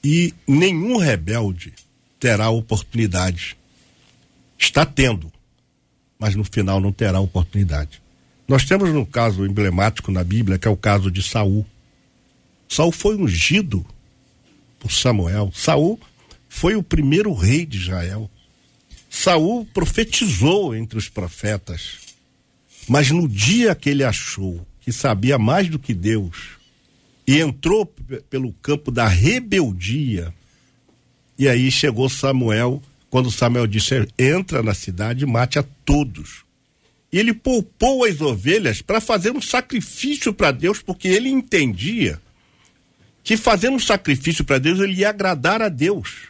E nenhum rebelde terá oportunidade. Está tendo, mas no final não terá oportunidade. Nós temos um caso emblemático na Bíblia, que é o caso de Saul. Saul foi ungido por Samuel. Saul foi o primeiro rei de Israel. Saul profetizou entre os profetas. Mas no dia que ele achou que sabia mais do que Deus e entrou pelo campo da rebeldia, e aí chegou Samuel, quando Samuel disse: entra na cidade e mate a todos. E ele poupou as ovelhas para fazer um sacrifício para Deus, porque ele entendia que fazendo um sacrifício para Deus, ele ia agradar a Deus.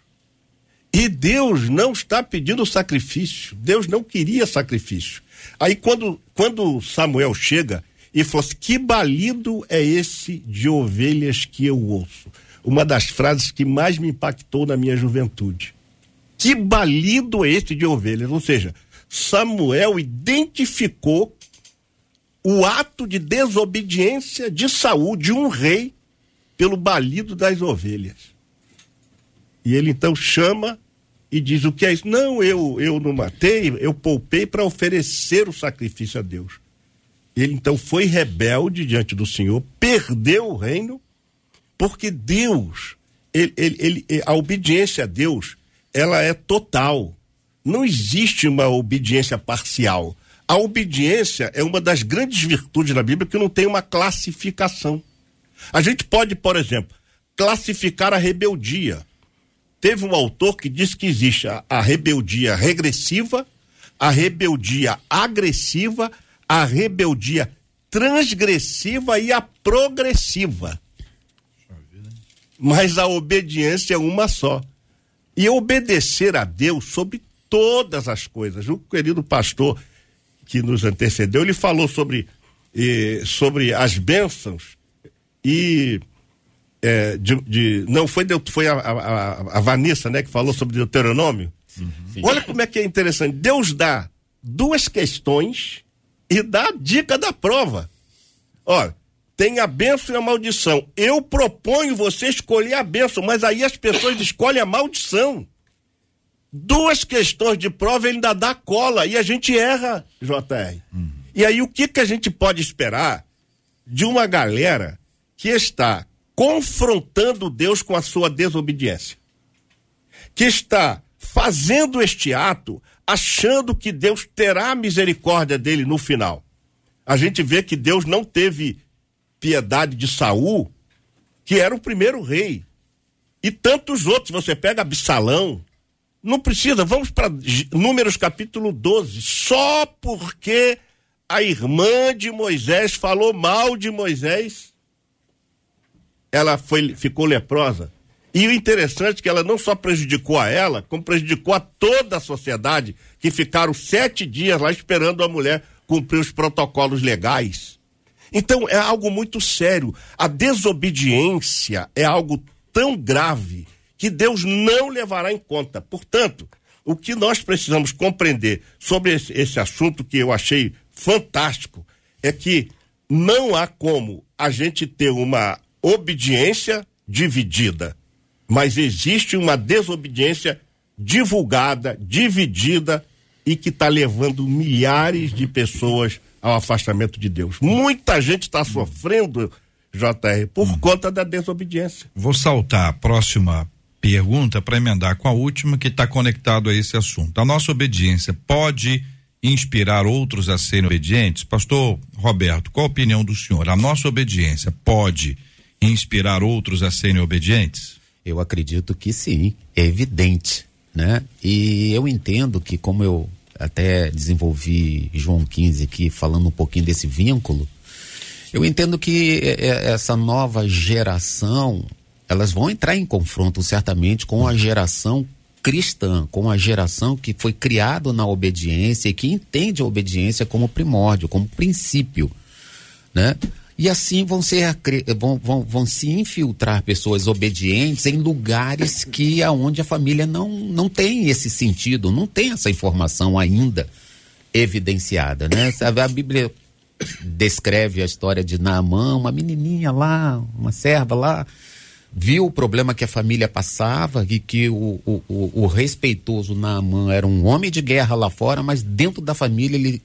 E Deus não está pedindo sacrifício. Deus não queria sacrifício. Aí quando, quando Samuel chega e fala assim, que balido é esse de ovelhas que eu ouço? Uma das frases que mais me impactou na minha juventude. Que balido é esse de ovelhas? Ou seja, Samuel identificou o ato de desobediência de Saul, de um rei, pelo balido das ovelhas. E ele então chama e diz: O que é isso? Não, eu, eu não matei, eu poupei para oferecer o sacrifício a Deus. Ele então foi rebelde diante do Senhor, perdeu o reino, porque Deus, ele, ele, ele, a obediência a Deus, ela é total. Não existe uma obediência parcial. A obediência é uma das grandes virtudes da Bíblia que não tem uma classificação. A gente pode, por exemplo, classificar a rebeldia. Teve um autor que disse que existe a, a rebeldia regressiva, a rebeldia agressiva, a rebeldia transgressiva e a progressiva. Mas a obediência é uma só. E obedecer a Deus sobre todas as coisas. O querido pastor que nos antecedeu, ele falou sobre, eh, sobre as bênçãos e é, de, de, não foi foi a, a, a, Vanessa né que falou sobre Deuteronômio? Sim, sim. olha como é que é interessante. Deus dá duas questões e dá a dica da prova. Olha tem a benção e a maldição. Eu proponho você escolher a benção mas aí as pessoas escolhem a maldição. Duas questões de prova ele ainda dá cola e a gente erra JR uhum. e aí o que que a gente pode esperar de uma galera que está confrontando Deus com a sua desobediência. que está fazendo este ato achando que Deus terá misericórdia dele no final. A gente vê que Deus não teve piedade de Saul, que era o primeiro rei. E tantos outros, você pega Absalão, não precisa, vamos para Números capítulo 12, só porque a irmã de Moisés falou mal de Moisés, ela foi, ficou leprosa. E o interessante é que ela não só prejudicou a ela, como prejudicou a toda a sociedade, que ficaram sete dias lá esperando a mulher cumprir os protocolos legais. Então é algo muito sério. A desobediência é algo tão grave que Deus não levará em conta. Portanto, o que nós precisamos compreender sobre esse, esse assunto que eu achei fantástico é que não há como a gente ter uma obediência dividida, mas existe uma desobediência divulgada, dividida e que está levando milhares de pessoas ao afastamento de Deus. Muita gente está sofrendo, JR, por hum. conta da desobediência. Vou saltar a próxima pergunta para emendar com a última que está conectado a esse assunto. A nossa obediência pode inspirar outros a serem obedientes? Pastor Roberto, qual a opinião do senhor? A nossa obediência pode inspirar outros a serem obedientes? Eu acredito que sim, é evidente, né? E eu entendo que como eu até desenvolvi João 15 aqui falando um pouquinho desse vínculo, eu entendo que é, é, essa nova geração, elas vão entrar em confronto certamente com a geração cristã, com a geração que foi criada na obediência e que entende a obediência como primórdio, como princípio, né? E assim vão, ser, vão, vão, vão se infiltrar pessoas obedientes em lugares que aonde a família não, não tem esse sentido, não tem essa informação ainda evidenciada, né? A Bíblia descreve a história de Naamã, uma menininha lá, uma serva lá, viu o problema que a família passava e que o, o, o, o respeitoso Naamã era um homem de guerra lá fora, mas dentro da família ele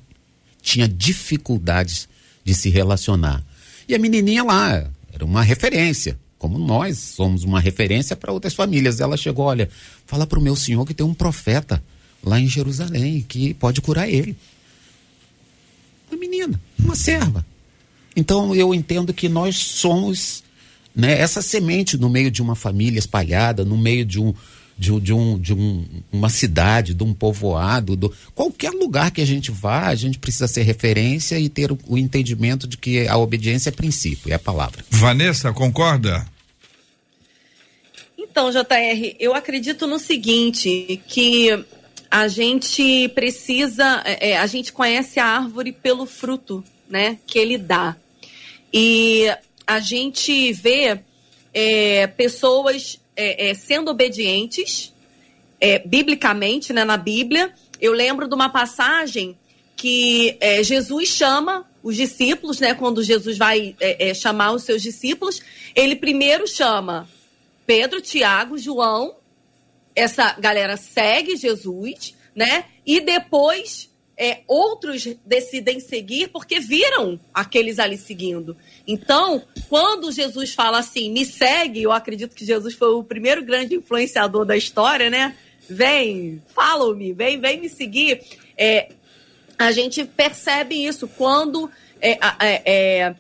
tinha dificuldades de se relacionar. E a menininha lá era uma referência, como nós somos uma referência para outras famílias. Ela chegou, olha, fala para o meu senhor que tem um profeta lá em Jerusalém que pode curar ele. Uma menina, uma serva. Então eu entendo que nós somos né, essa semente no meio de uma família espalhada, no meio de um, de, de, um, de um, uma cidade, de um povoado, do, qualquer lugar que a gente vá, a gente precisa ser referência e ter o, o entendimento de que a obediência é princípio, é a palavra. Vanessa, concorda? Então, JR, eu acredito no seguinte, que a gente precisa, é, é, a gente conhece a árvore pelo fruto, né, que ele dá. E a gente vê é, pessoas é, é, sendo obedientes, é, biblicamente, né, na Bíblia. Eu lembro de uma passagem que é, Jesus chama os discípulos, né, quando Jesus vai é, é, chamar os seus discípulos, ele primeiro chama Pedro, Tiago, João, essa galera segue Jesus, né, e depois é, outros decidem seguir porque viram aqueles ali seguindo. Então, quando Jesus fala assim, me segue, eu acredito que Jesus foi o primeiro grande influenciador da história, né? Vem, follow-me, vem, vem me seguir. É, a gente percebe isso quando é, é, é,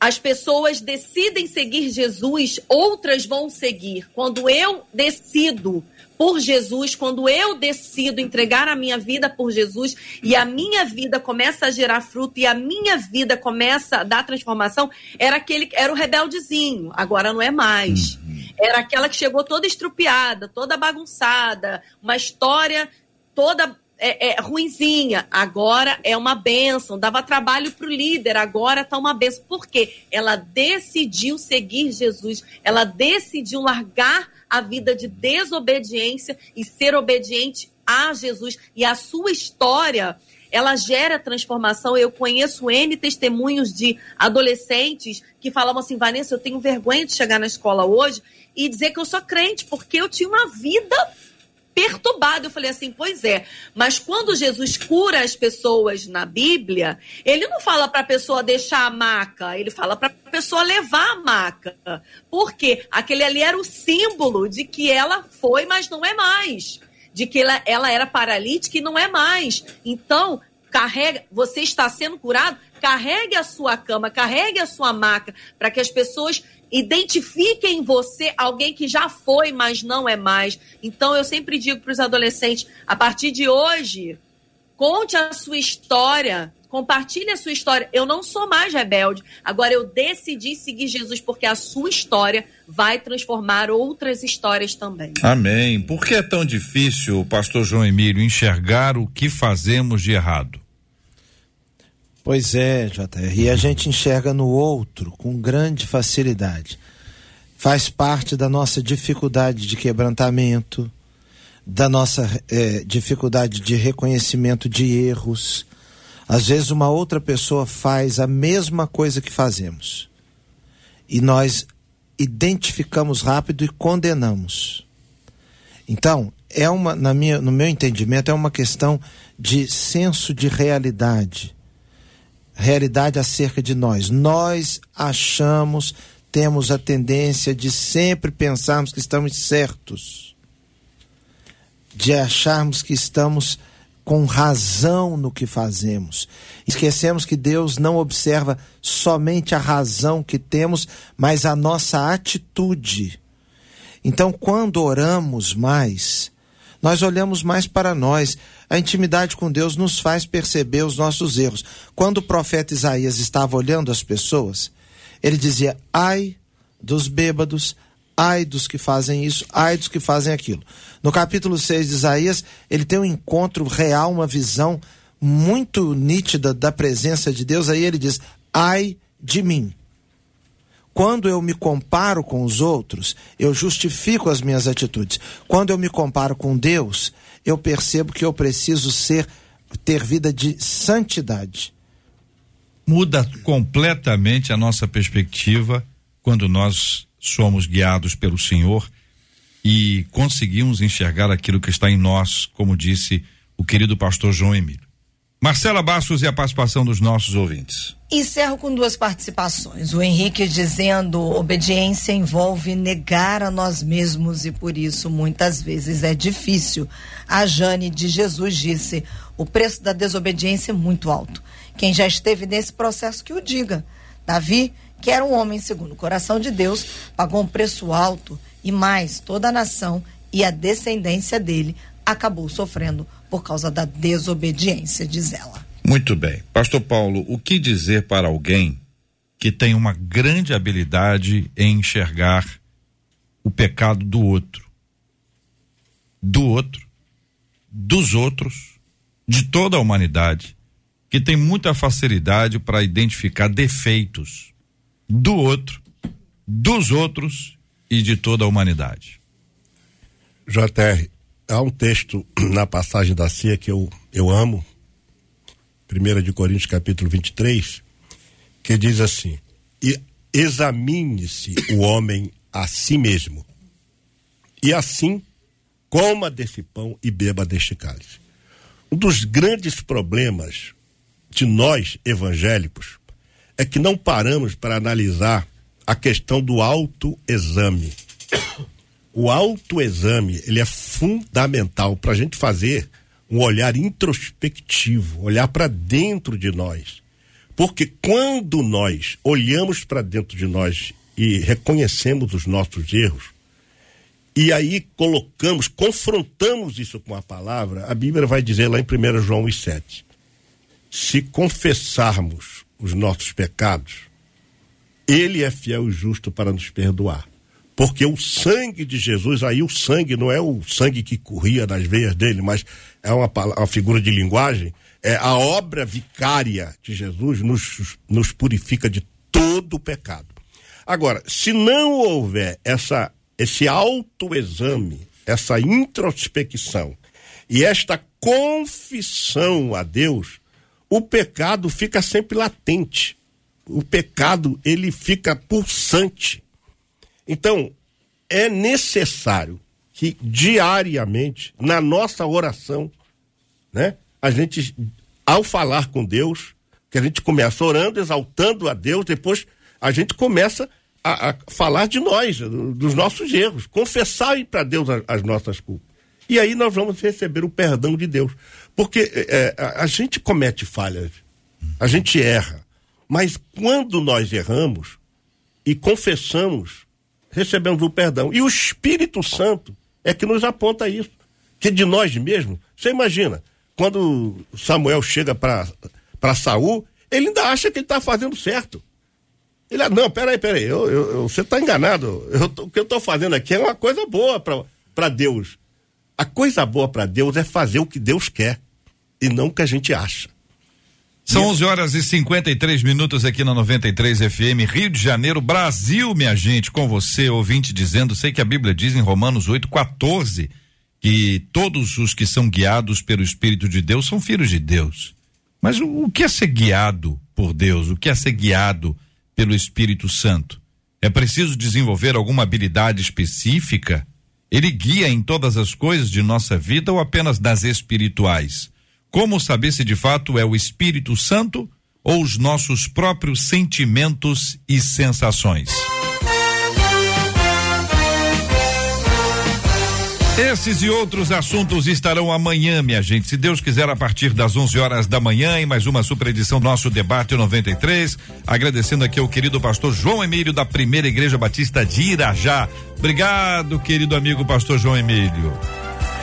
as pessoas decidem seguir Jesus, outras vão seguir. Quando eu decido por Jesus, quando eu decido entregar a minha vida por Jesus e a minha vida começa a gerar fruto e a minha vida começa a dar transformação, era aquele era o rebeldezinho, agora não é mais. Uhum. Era aquela que chegou toda estrupiada, toda bagunçada, uma história toda é, é, ruinzinha, agora é uma benção, dava trabalho para o líder, agora está uma benção. Por quê? Ela decidiu seguir Jesus, ela decidiu largar a vida de desobediência e ser obediente a Jesus. E a sua história, ela gera transformação. Eu conheço N testemunhos de adolescentes que falavam assim: Vanessa, eu tenho vergonha de chegar na escola hoje e dizer que eu sou crente, porque eu tinha uma vida perturbada. Eu falei assim: pois é, mas quando Jesus cura as pessoas na Bíblia, ele não fala para a pessoa deixar a maca, ele fala para a pessoa levar a maca. Por quê? Aquele ali era o símbolo de que ela foi, mas não é mais. De que ela, ela era paralítica e não é mais. Então, carrega, você está sendo curado, carregue a sua cama, carregue a sua maca, para que as pessoas identifiquem em você alguém que já foi, mas não é mais. Então eu sempre digo para os adolescentes, a partir de hoje, conte a sua história, compartilhe a sua história. Eu não sou mais rebelde, agora eu decidi seguir Jesus porque a sua história vai transformar outras histórias também. Amém. Por que é tão difícil, pastor João Emílio, enxergar o que fazemos de errado? Pois é, JR. E a gente enxerga no outro com grande facilidade. Faz parte da nossa dificuldade de quebrantamento, da nossa é, dificuldade de reconhecimento de erros. Às vezes, uma outra pessoa faz a mesma coisa que fazemos. E nós identificamos rápido e condenamos. Então, é uma, na minha, no meu entendimento, é uma questão de senso de realidade realidade acerca de nós. Nós achamos, temos a tendência de sempre pensarmos que estamos certos, de acharmos que estamos com razão no que fazemos. Esquecemos que Deus não observa somente a razão que temos, mas a nossa atitude. Então, quando oramos mais, nós olhamos mais para nós. A intimidade com Deus nos faz perceber os nossos erros. Quando o profeta Isaías estava olhando as pessoas, ele dizia: ai dos bêbados, ai dos que fazem isso, ai dos que fazem aquilo. No capítulo 6 de Isaías, ele tem um encontro real, uma visão muito nítida da presença de Deus. Aí ele diz: ai de mim. Quando eu me comparo com os outros, eu justifico as minhas atitudes. Quando eu me comparo com Deus, eu percebo que eu preciso ser ter vida de santidade. Muda completamente a nossa perspectiva quando nós somos guiados pelo Senhor e conseguimos enxergar aquilo que está em nós, como disse o querido pastor João Emílio. Marcela Bastos e a participação dos nossos ouvintes. Encerro com duas participações. O Henrique dizendo: obediência envolve negar a nós mesmos e por isso muitas vezes é difícil. A Jane de Jesus disse: o preço da desobediência é muito alto. Quem já esteve nesse processo que o diga. Davi, que era um homem segundo o coração de Deus, pagou um preço alto e mais, toda a nação e a descendência dele acabou sofrendo por causa da desobediência, diz ela. Muito bem. Pastor Paulo, o que dizer para alguém que tem uma grande habilidade em enxergar o pecado do outro? Do outro, dos outros, de toda a humanidade, que tem muita facilidade para identificar defeitos do outro, dos outros e de toda a humanidade. JR, há um texto na passagem da Cia que eu, eu amo, 1 de Coríntios capítulo 23, que diz assim: examine-se o homem a si mesmo, e assim coma desse pão e beba deste cálice. Um dos grandes problemas de nós evangélicos é que não paramos para analisar a questão do autoexame o autoexame ele é fundamental para a gente fazer um olhar introspectivo, olhar para dentro de nós. Porque quando nós olhamos para dentro de nós e reconhecemos os nossos erros, e aí colocamos, confrontamos isso com a palavra, a Bíblia vai dizer lá em 1 João 7. Se confessarmos os nossos pecados, ele é fiel e justo para nos perdoar porque o sangue de Jesus, aí o sangue não é o sangue que corria nas veias dele, mas é uma, uma figura de linguagem, é a obra vicária de Jesus nos, nos purifica de todo o pecado. Agora, se não houver essa, esse autoexame, essa introspecção e esta confissão a Deus, o pecado fica sempre latente. O pecado, ele fica pulsante então, é necessário que diariamente, na nossa oração, né? A gente, ao falar com Deus, que a gente começa orando, exaltando a Deus, depois a gente começa a, a falar de nós, dos nossos erros, confessar para Deus as, as, nossas culpas. E aí nós vamos receber o perdão de Deus. Porque é, a, a gente comete falhas, a gente erra. Mas quando nós erramos e confessamos, recebemos o perdão. E o Espírito Santo é que nos aponta isso. Que de nós mesmos, você imagina, quando Samuel chega para Saul, ele ainda acha que ele está fazendo certo. Ele, ah, não, peraí, peraí, eu, eu, eu você está enganado. Eu, o que eu estou fazendo aqui é uma coisa boa para Deus. A coisa boa para Deus é fazer o que Deus quer e não o que a gente acha. São 11 horas e 53 minutos aqui na 93 FM, Rio de Janeiro, Brasil, minha gente, com você, ouvinte, dizendo, sei que a Bíblia diz em Romanos 8, 14, que todos os que são guiados pelo Espírito de Deus são filhos de Deus. Mas o, o que é ser guiado por Deus? O que é ser guiado pelo Espírito Santo? É preciso desenvolver alguma habilidade específica? Ele guia em todas as coisas de nossa vida ou apenas das espirituais? Como saber se de fato é o Espírito Santo ou os nossos próprios sentimentos e sensações? Esses e outros assuntos estarão amanhã, minha gente. Se Deus quiser, a partir das 11 horas da manhã, em mais uma super edição nosso Debate 93. Agradecendo aqui ao querido pastor João Emílio, da Primeira Igreja Batista de Irajá. Obrigado, querido amigo pastor João Emílio.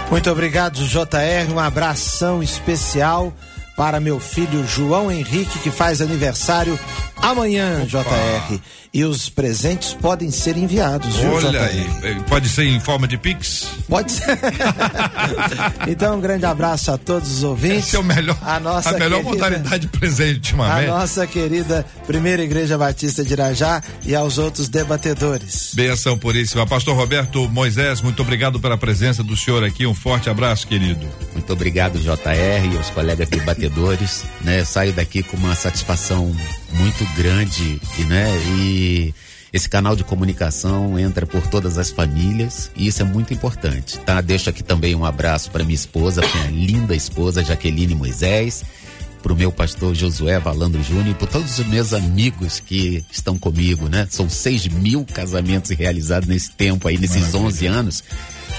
Muito obrigado, JR. Um abração especial para meu filho João Henrique, que faz aniversário amanhã, Opa. JR. E os presentes podem ser enviados, viu, Olha aí, pode ser em forma de Pix? Pode ser. então, um grande abraço a todos os ouvintes. Esse é o melhor, a, nossa a melhor querida, modalidade de presente ultimamente. A nossa querida Primeira Igreja Batista de Irajá e aos outros debatedores. Benção puríssima. Pastor Roberto Moisés, muito obrigado pela presença do senhor aqui. Um forte abraço, querido. Muito obrigado, JR, e aos colegas debatedores. Né? Saio daqui com uma satisfação muito grande, né? E esse canal de comunicação entra por todas as famílias e isso é muito importante, tá? Deixo aqui também um abraço para minha esposa, minha linda esposa Jaqueline Moisés, para o meu pastor Josué Valandro Júnior e por todos os meus amigos que estão comigo, né? São seis mil casamentos realizados nesse tempo aí, nesses Maravilha. 11 anos.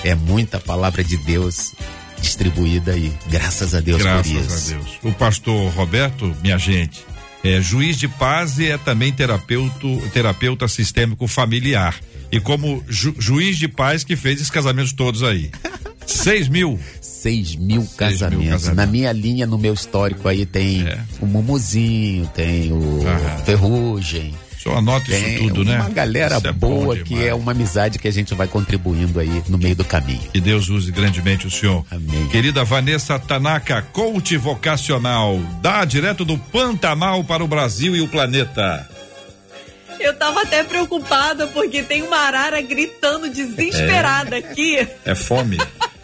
É muita palavra de Deus distribuída aí. Graças a Deus Graças por isso. A Deus. O pastor Roberto, minha gente, é juiz de paz e é também terapeuta, terapeuta sistêmico familiar. E como ju, juiz de paz que fez esses casamentos todos aí. Seis mil. Seis mil, Seis casamentos. mil casamentos. Na minha linha, no meu histórico aí tem é. o Mumuzinho, tem o Ferrugem só anota isso tudo, né? Uma galera é boa que é uma amizade que a gente vai contribuindo aí no meio do caminho. Que Deus use grandemente o senhor. Amém. Querida Vanessa Tanaka, coach vocacional, dá direto do Pantanal para o Brasil e o planeta. Eu tava até preocupada porque tem uma arara gritando desesperada é. aqui. É fome.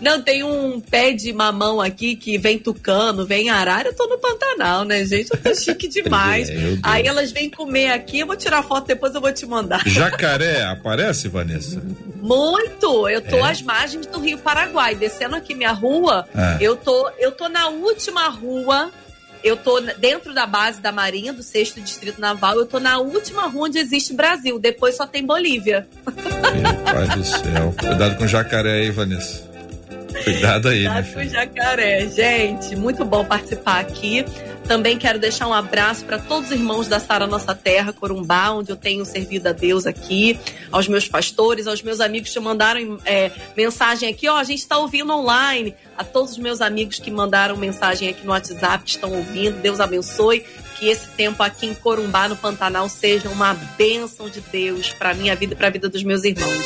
Não, tem um pé de mamão aqui que vem tucano, vem arara. Eu tô no Pantanal, né, gente? Eu tô chique demais. é, Aí elas vêm comer aqui, eu vou tirar foto depois, eu vou te mandar. Jacaré aparece, Vanessa? Muito! Eu tô é? às margens do Rio Paraguai, descendo aqui minha rua. É. Eu, tô, eu tô na última rua eu tô dentro da base da Marinha, do 6 Distrito Naval, eu tô na última rua onde existe Brasil, depois só tem Bolívia. Meu pai do céu. Cuidado com o jacaré aí, Vanessa. Cuidado aí, Cuidado com o jacaré. Gente, muito bom participar aqui. Também quero deixar um abraço para todos os irmãos da Sara Nossa Terra, Corumbá, onde eu tenho servido a Deus aqui, aos meus pastores, aos meus amigos que mandaram é, mensagem aqui, ó, a gente está ouvindo online, a todos os meus amigos que mandaram mensagem aqui no WhatsApp, que estão ouvindo, Deus abençoe que esse tempo aqui em Corumbá, no Pantanal, seja uma bênção de Deus para minha vida e para a vida dos meus irmãos.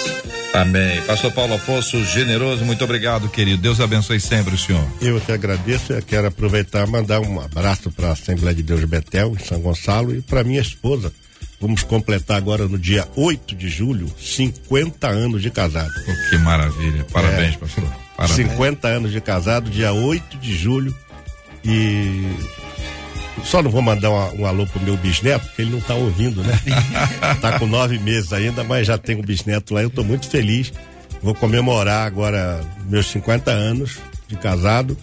Amém. Pastor Paulo Afonso, generoso, muito obrigado, querido. Deus abençoe sempre o senhor. Eu que agradeço. Eu quero aproveitar e mandar um abraço para a Assembleia de Deus Betel, em São Gonçalo, e para minha esposa. Vamos completar agora no dia 8 de julho 50 anos de casado. Oh, que maravilha. Parabéns, é, pastor. Parabéns. 50 anos de casado, dia 8 de julho. E Só não vou mandar um, um alô pro meu bisneto, porque ele não tá ouvindo, né? tá com nove meses ainda, mas já tem um bisneto lá. Eu tô muito feliz. Vou comemorar agora meus 50 anos de casado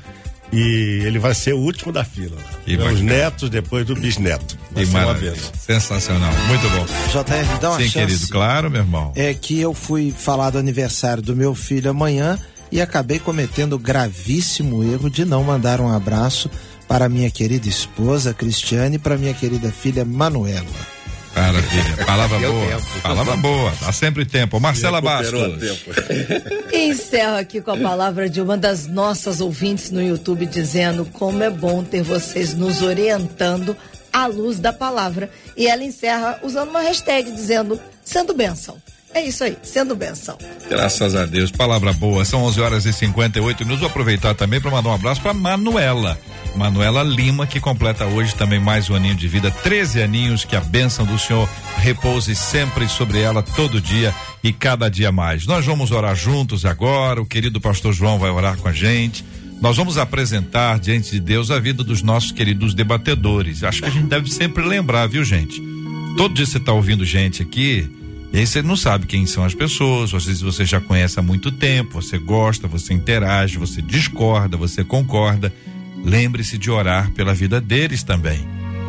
e ele vai ser o último da fila. E Os bacana. netos depois do bisneto. Vai. Sensacional. Muito bom. JR, dá uma Sim, chance. querido, claro, meu irmão. É que eu fui falar do aniversário do meu filho amanhã e acabei cometendo o gravíssimo erro de não mandar um abraço para minha querida esposa Cristiane e para minha querida filha Manuela. Maravilha. Palavra boa. tempo. Palavra boa. Há sempre tempo. Marcela Bastos. tempo. Encerro aqui com a palavra de uma das nossas ouvintes no YouTube dizendo como é bom ter vocês nos orientando à luz da palavra. E ela encerra usando uma hashtag dizendo sendo bênção. É isso aí, sendo bênção. Graças a Deus, palavra boa. São 11 horas e 58 minutos. Vou aproveitar também para mandar um abraço para Manuela. Manuela Lima, que completa hoje também mais um aninho de vida, 13 aninhos. Que a bênção do Senhor repouse sempre sobre ela, todo dia e cada dia mais. Nós vamos orar juntos agora. O querido pastor João vai orar com a gente. Nós vamos apresentar diante de Deus a vida dos nossos queridos debatedores. Acho que a gente deve sempre lembrar, viu, gente? Todo dia você está ouvindo gente aqui, e aí você não sabe quem são as pessoas, às vezes você já conhece há muito tempo, você gosta, você interage, você discorda, você concorda. Lembre-se de orar pela vida deles também.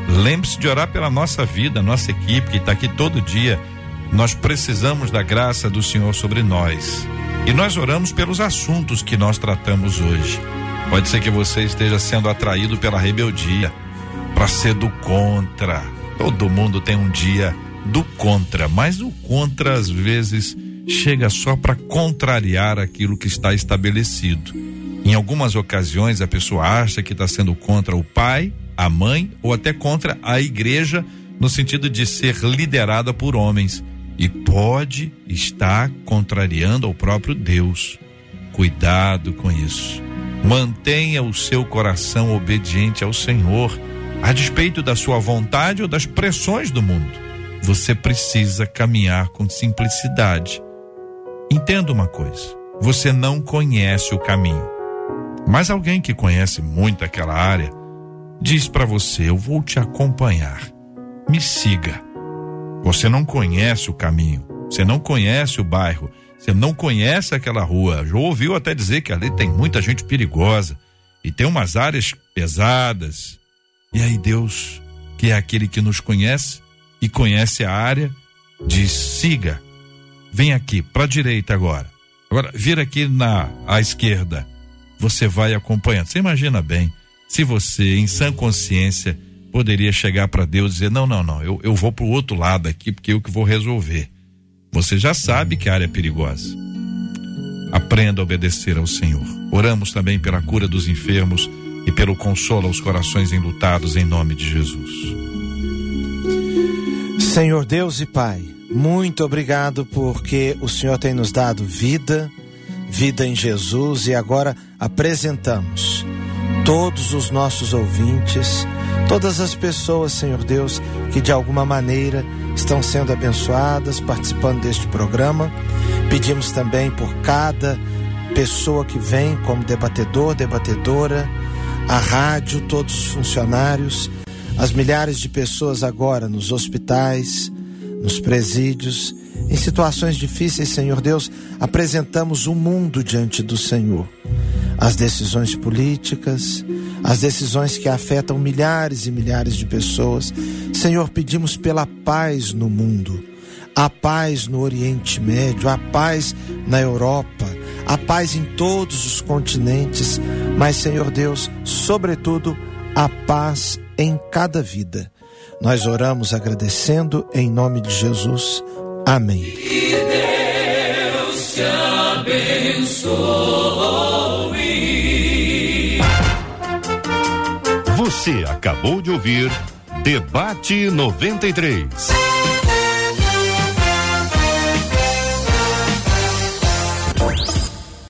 Lembre-se de orar pela nossa vida, nossa equipe que está aqui todo dia. Nós precisamos da graça do Senhor sobre nós. E nós oramos pelos assuntos que nós tratamos hoje. Pode ser que você esteja sendo atraído pela rebeldia, para ser do contra. Todo mundo tem um dia do contra, mas o contra às vezes chega só para contrariar aquilo que está estabelecido. Em algumas ocasiões a pessoa acha que está sendo contra o pai, a mãe ou até contra a igreja, no sentido de ser liderada por homens e pode estar contrariando ao próprio Deus. Cuidado com isso. Mantenha o seu coração obediente ao Senhor, a despeito da sua vontade ou das pressões do mundo. Você precisa caminhar com simplicidade. Entenda uma coisa: você não conhece o caminho, mas alguém que conhece muito aquela área diz para você: Eu vou te acompanhar, me siga. Você não conhece o caminho, você não conhece o bairro, você não conhece aquela rua. Já ouviu até dizer que ali tem muita gente perigosa e tem umas áreas pesadas. E aí Deus, que é aquele que nos conhece e conhece a área, diz: siga, vem aqui para a direita agora. Agora vira aqui na à esquerda. Você vai acompanhando. Você imagina bem se você, em sã consciência, poderia chegar para Deus e dizer: não, não, não, eu, eu vou para o outro lado aqui porque eu que vou resolver. Você já sabe que a área é perigosa. Aprenda a obedecer ao Senhor. Oramos também pela cura dos enfermos e pelo consolo aos corações enlutados em nome de Jesus. Senhor Deus e Pai, muito obrigado porque o Senhor tem nos dado vida, vida em Jesus e agora apresentamos todos os nossos ouvintes, todas as pessoas, Senhor Deus, que de alguma maneira estão sendo abençoadas participando deste programa. Pedimos também por cada pessoa que vem como debatedor, debatedora, a rádio, todos os funcionários, as milhares de pessoas agora nos hospitais, nos presídios, em situações difíceis, Senhor Deus, apresentamos o mundo diante do Senhor. As decisões políticas, as decisões que afetam milhares e milhares de pessoas. Senhor, pedimos pela paz no mundo, a paz no Oriente Médio, a paz na Europa, a paz em todos os continentes, mas, Senhor Deus, sobretudo, a paz em cada vida. Nós oramos agradecendo em nome de Jesus. Amém. Você acabou de ouvir Debate 93.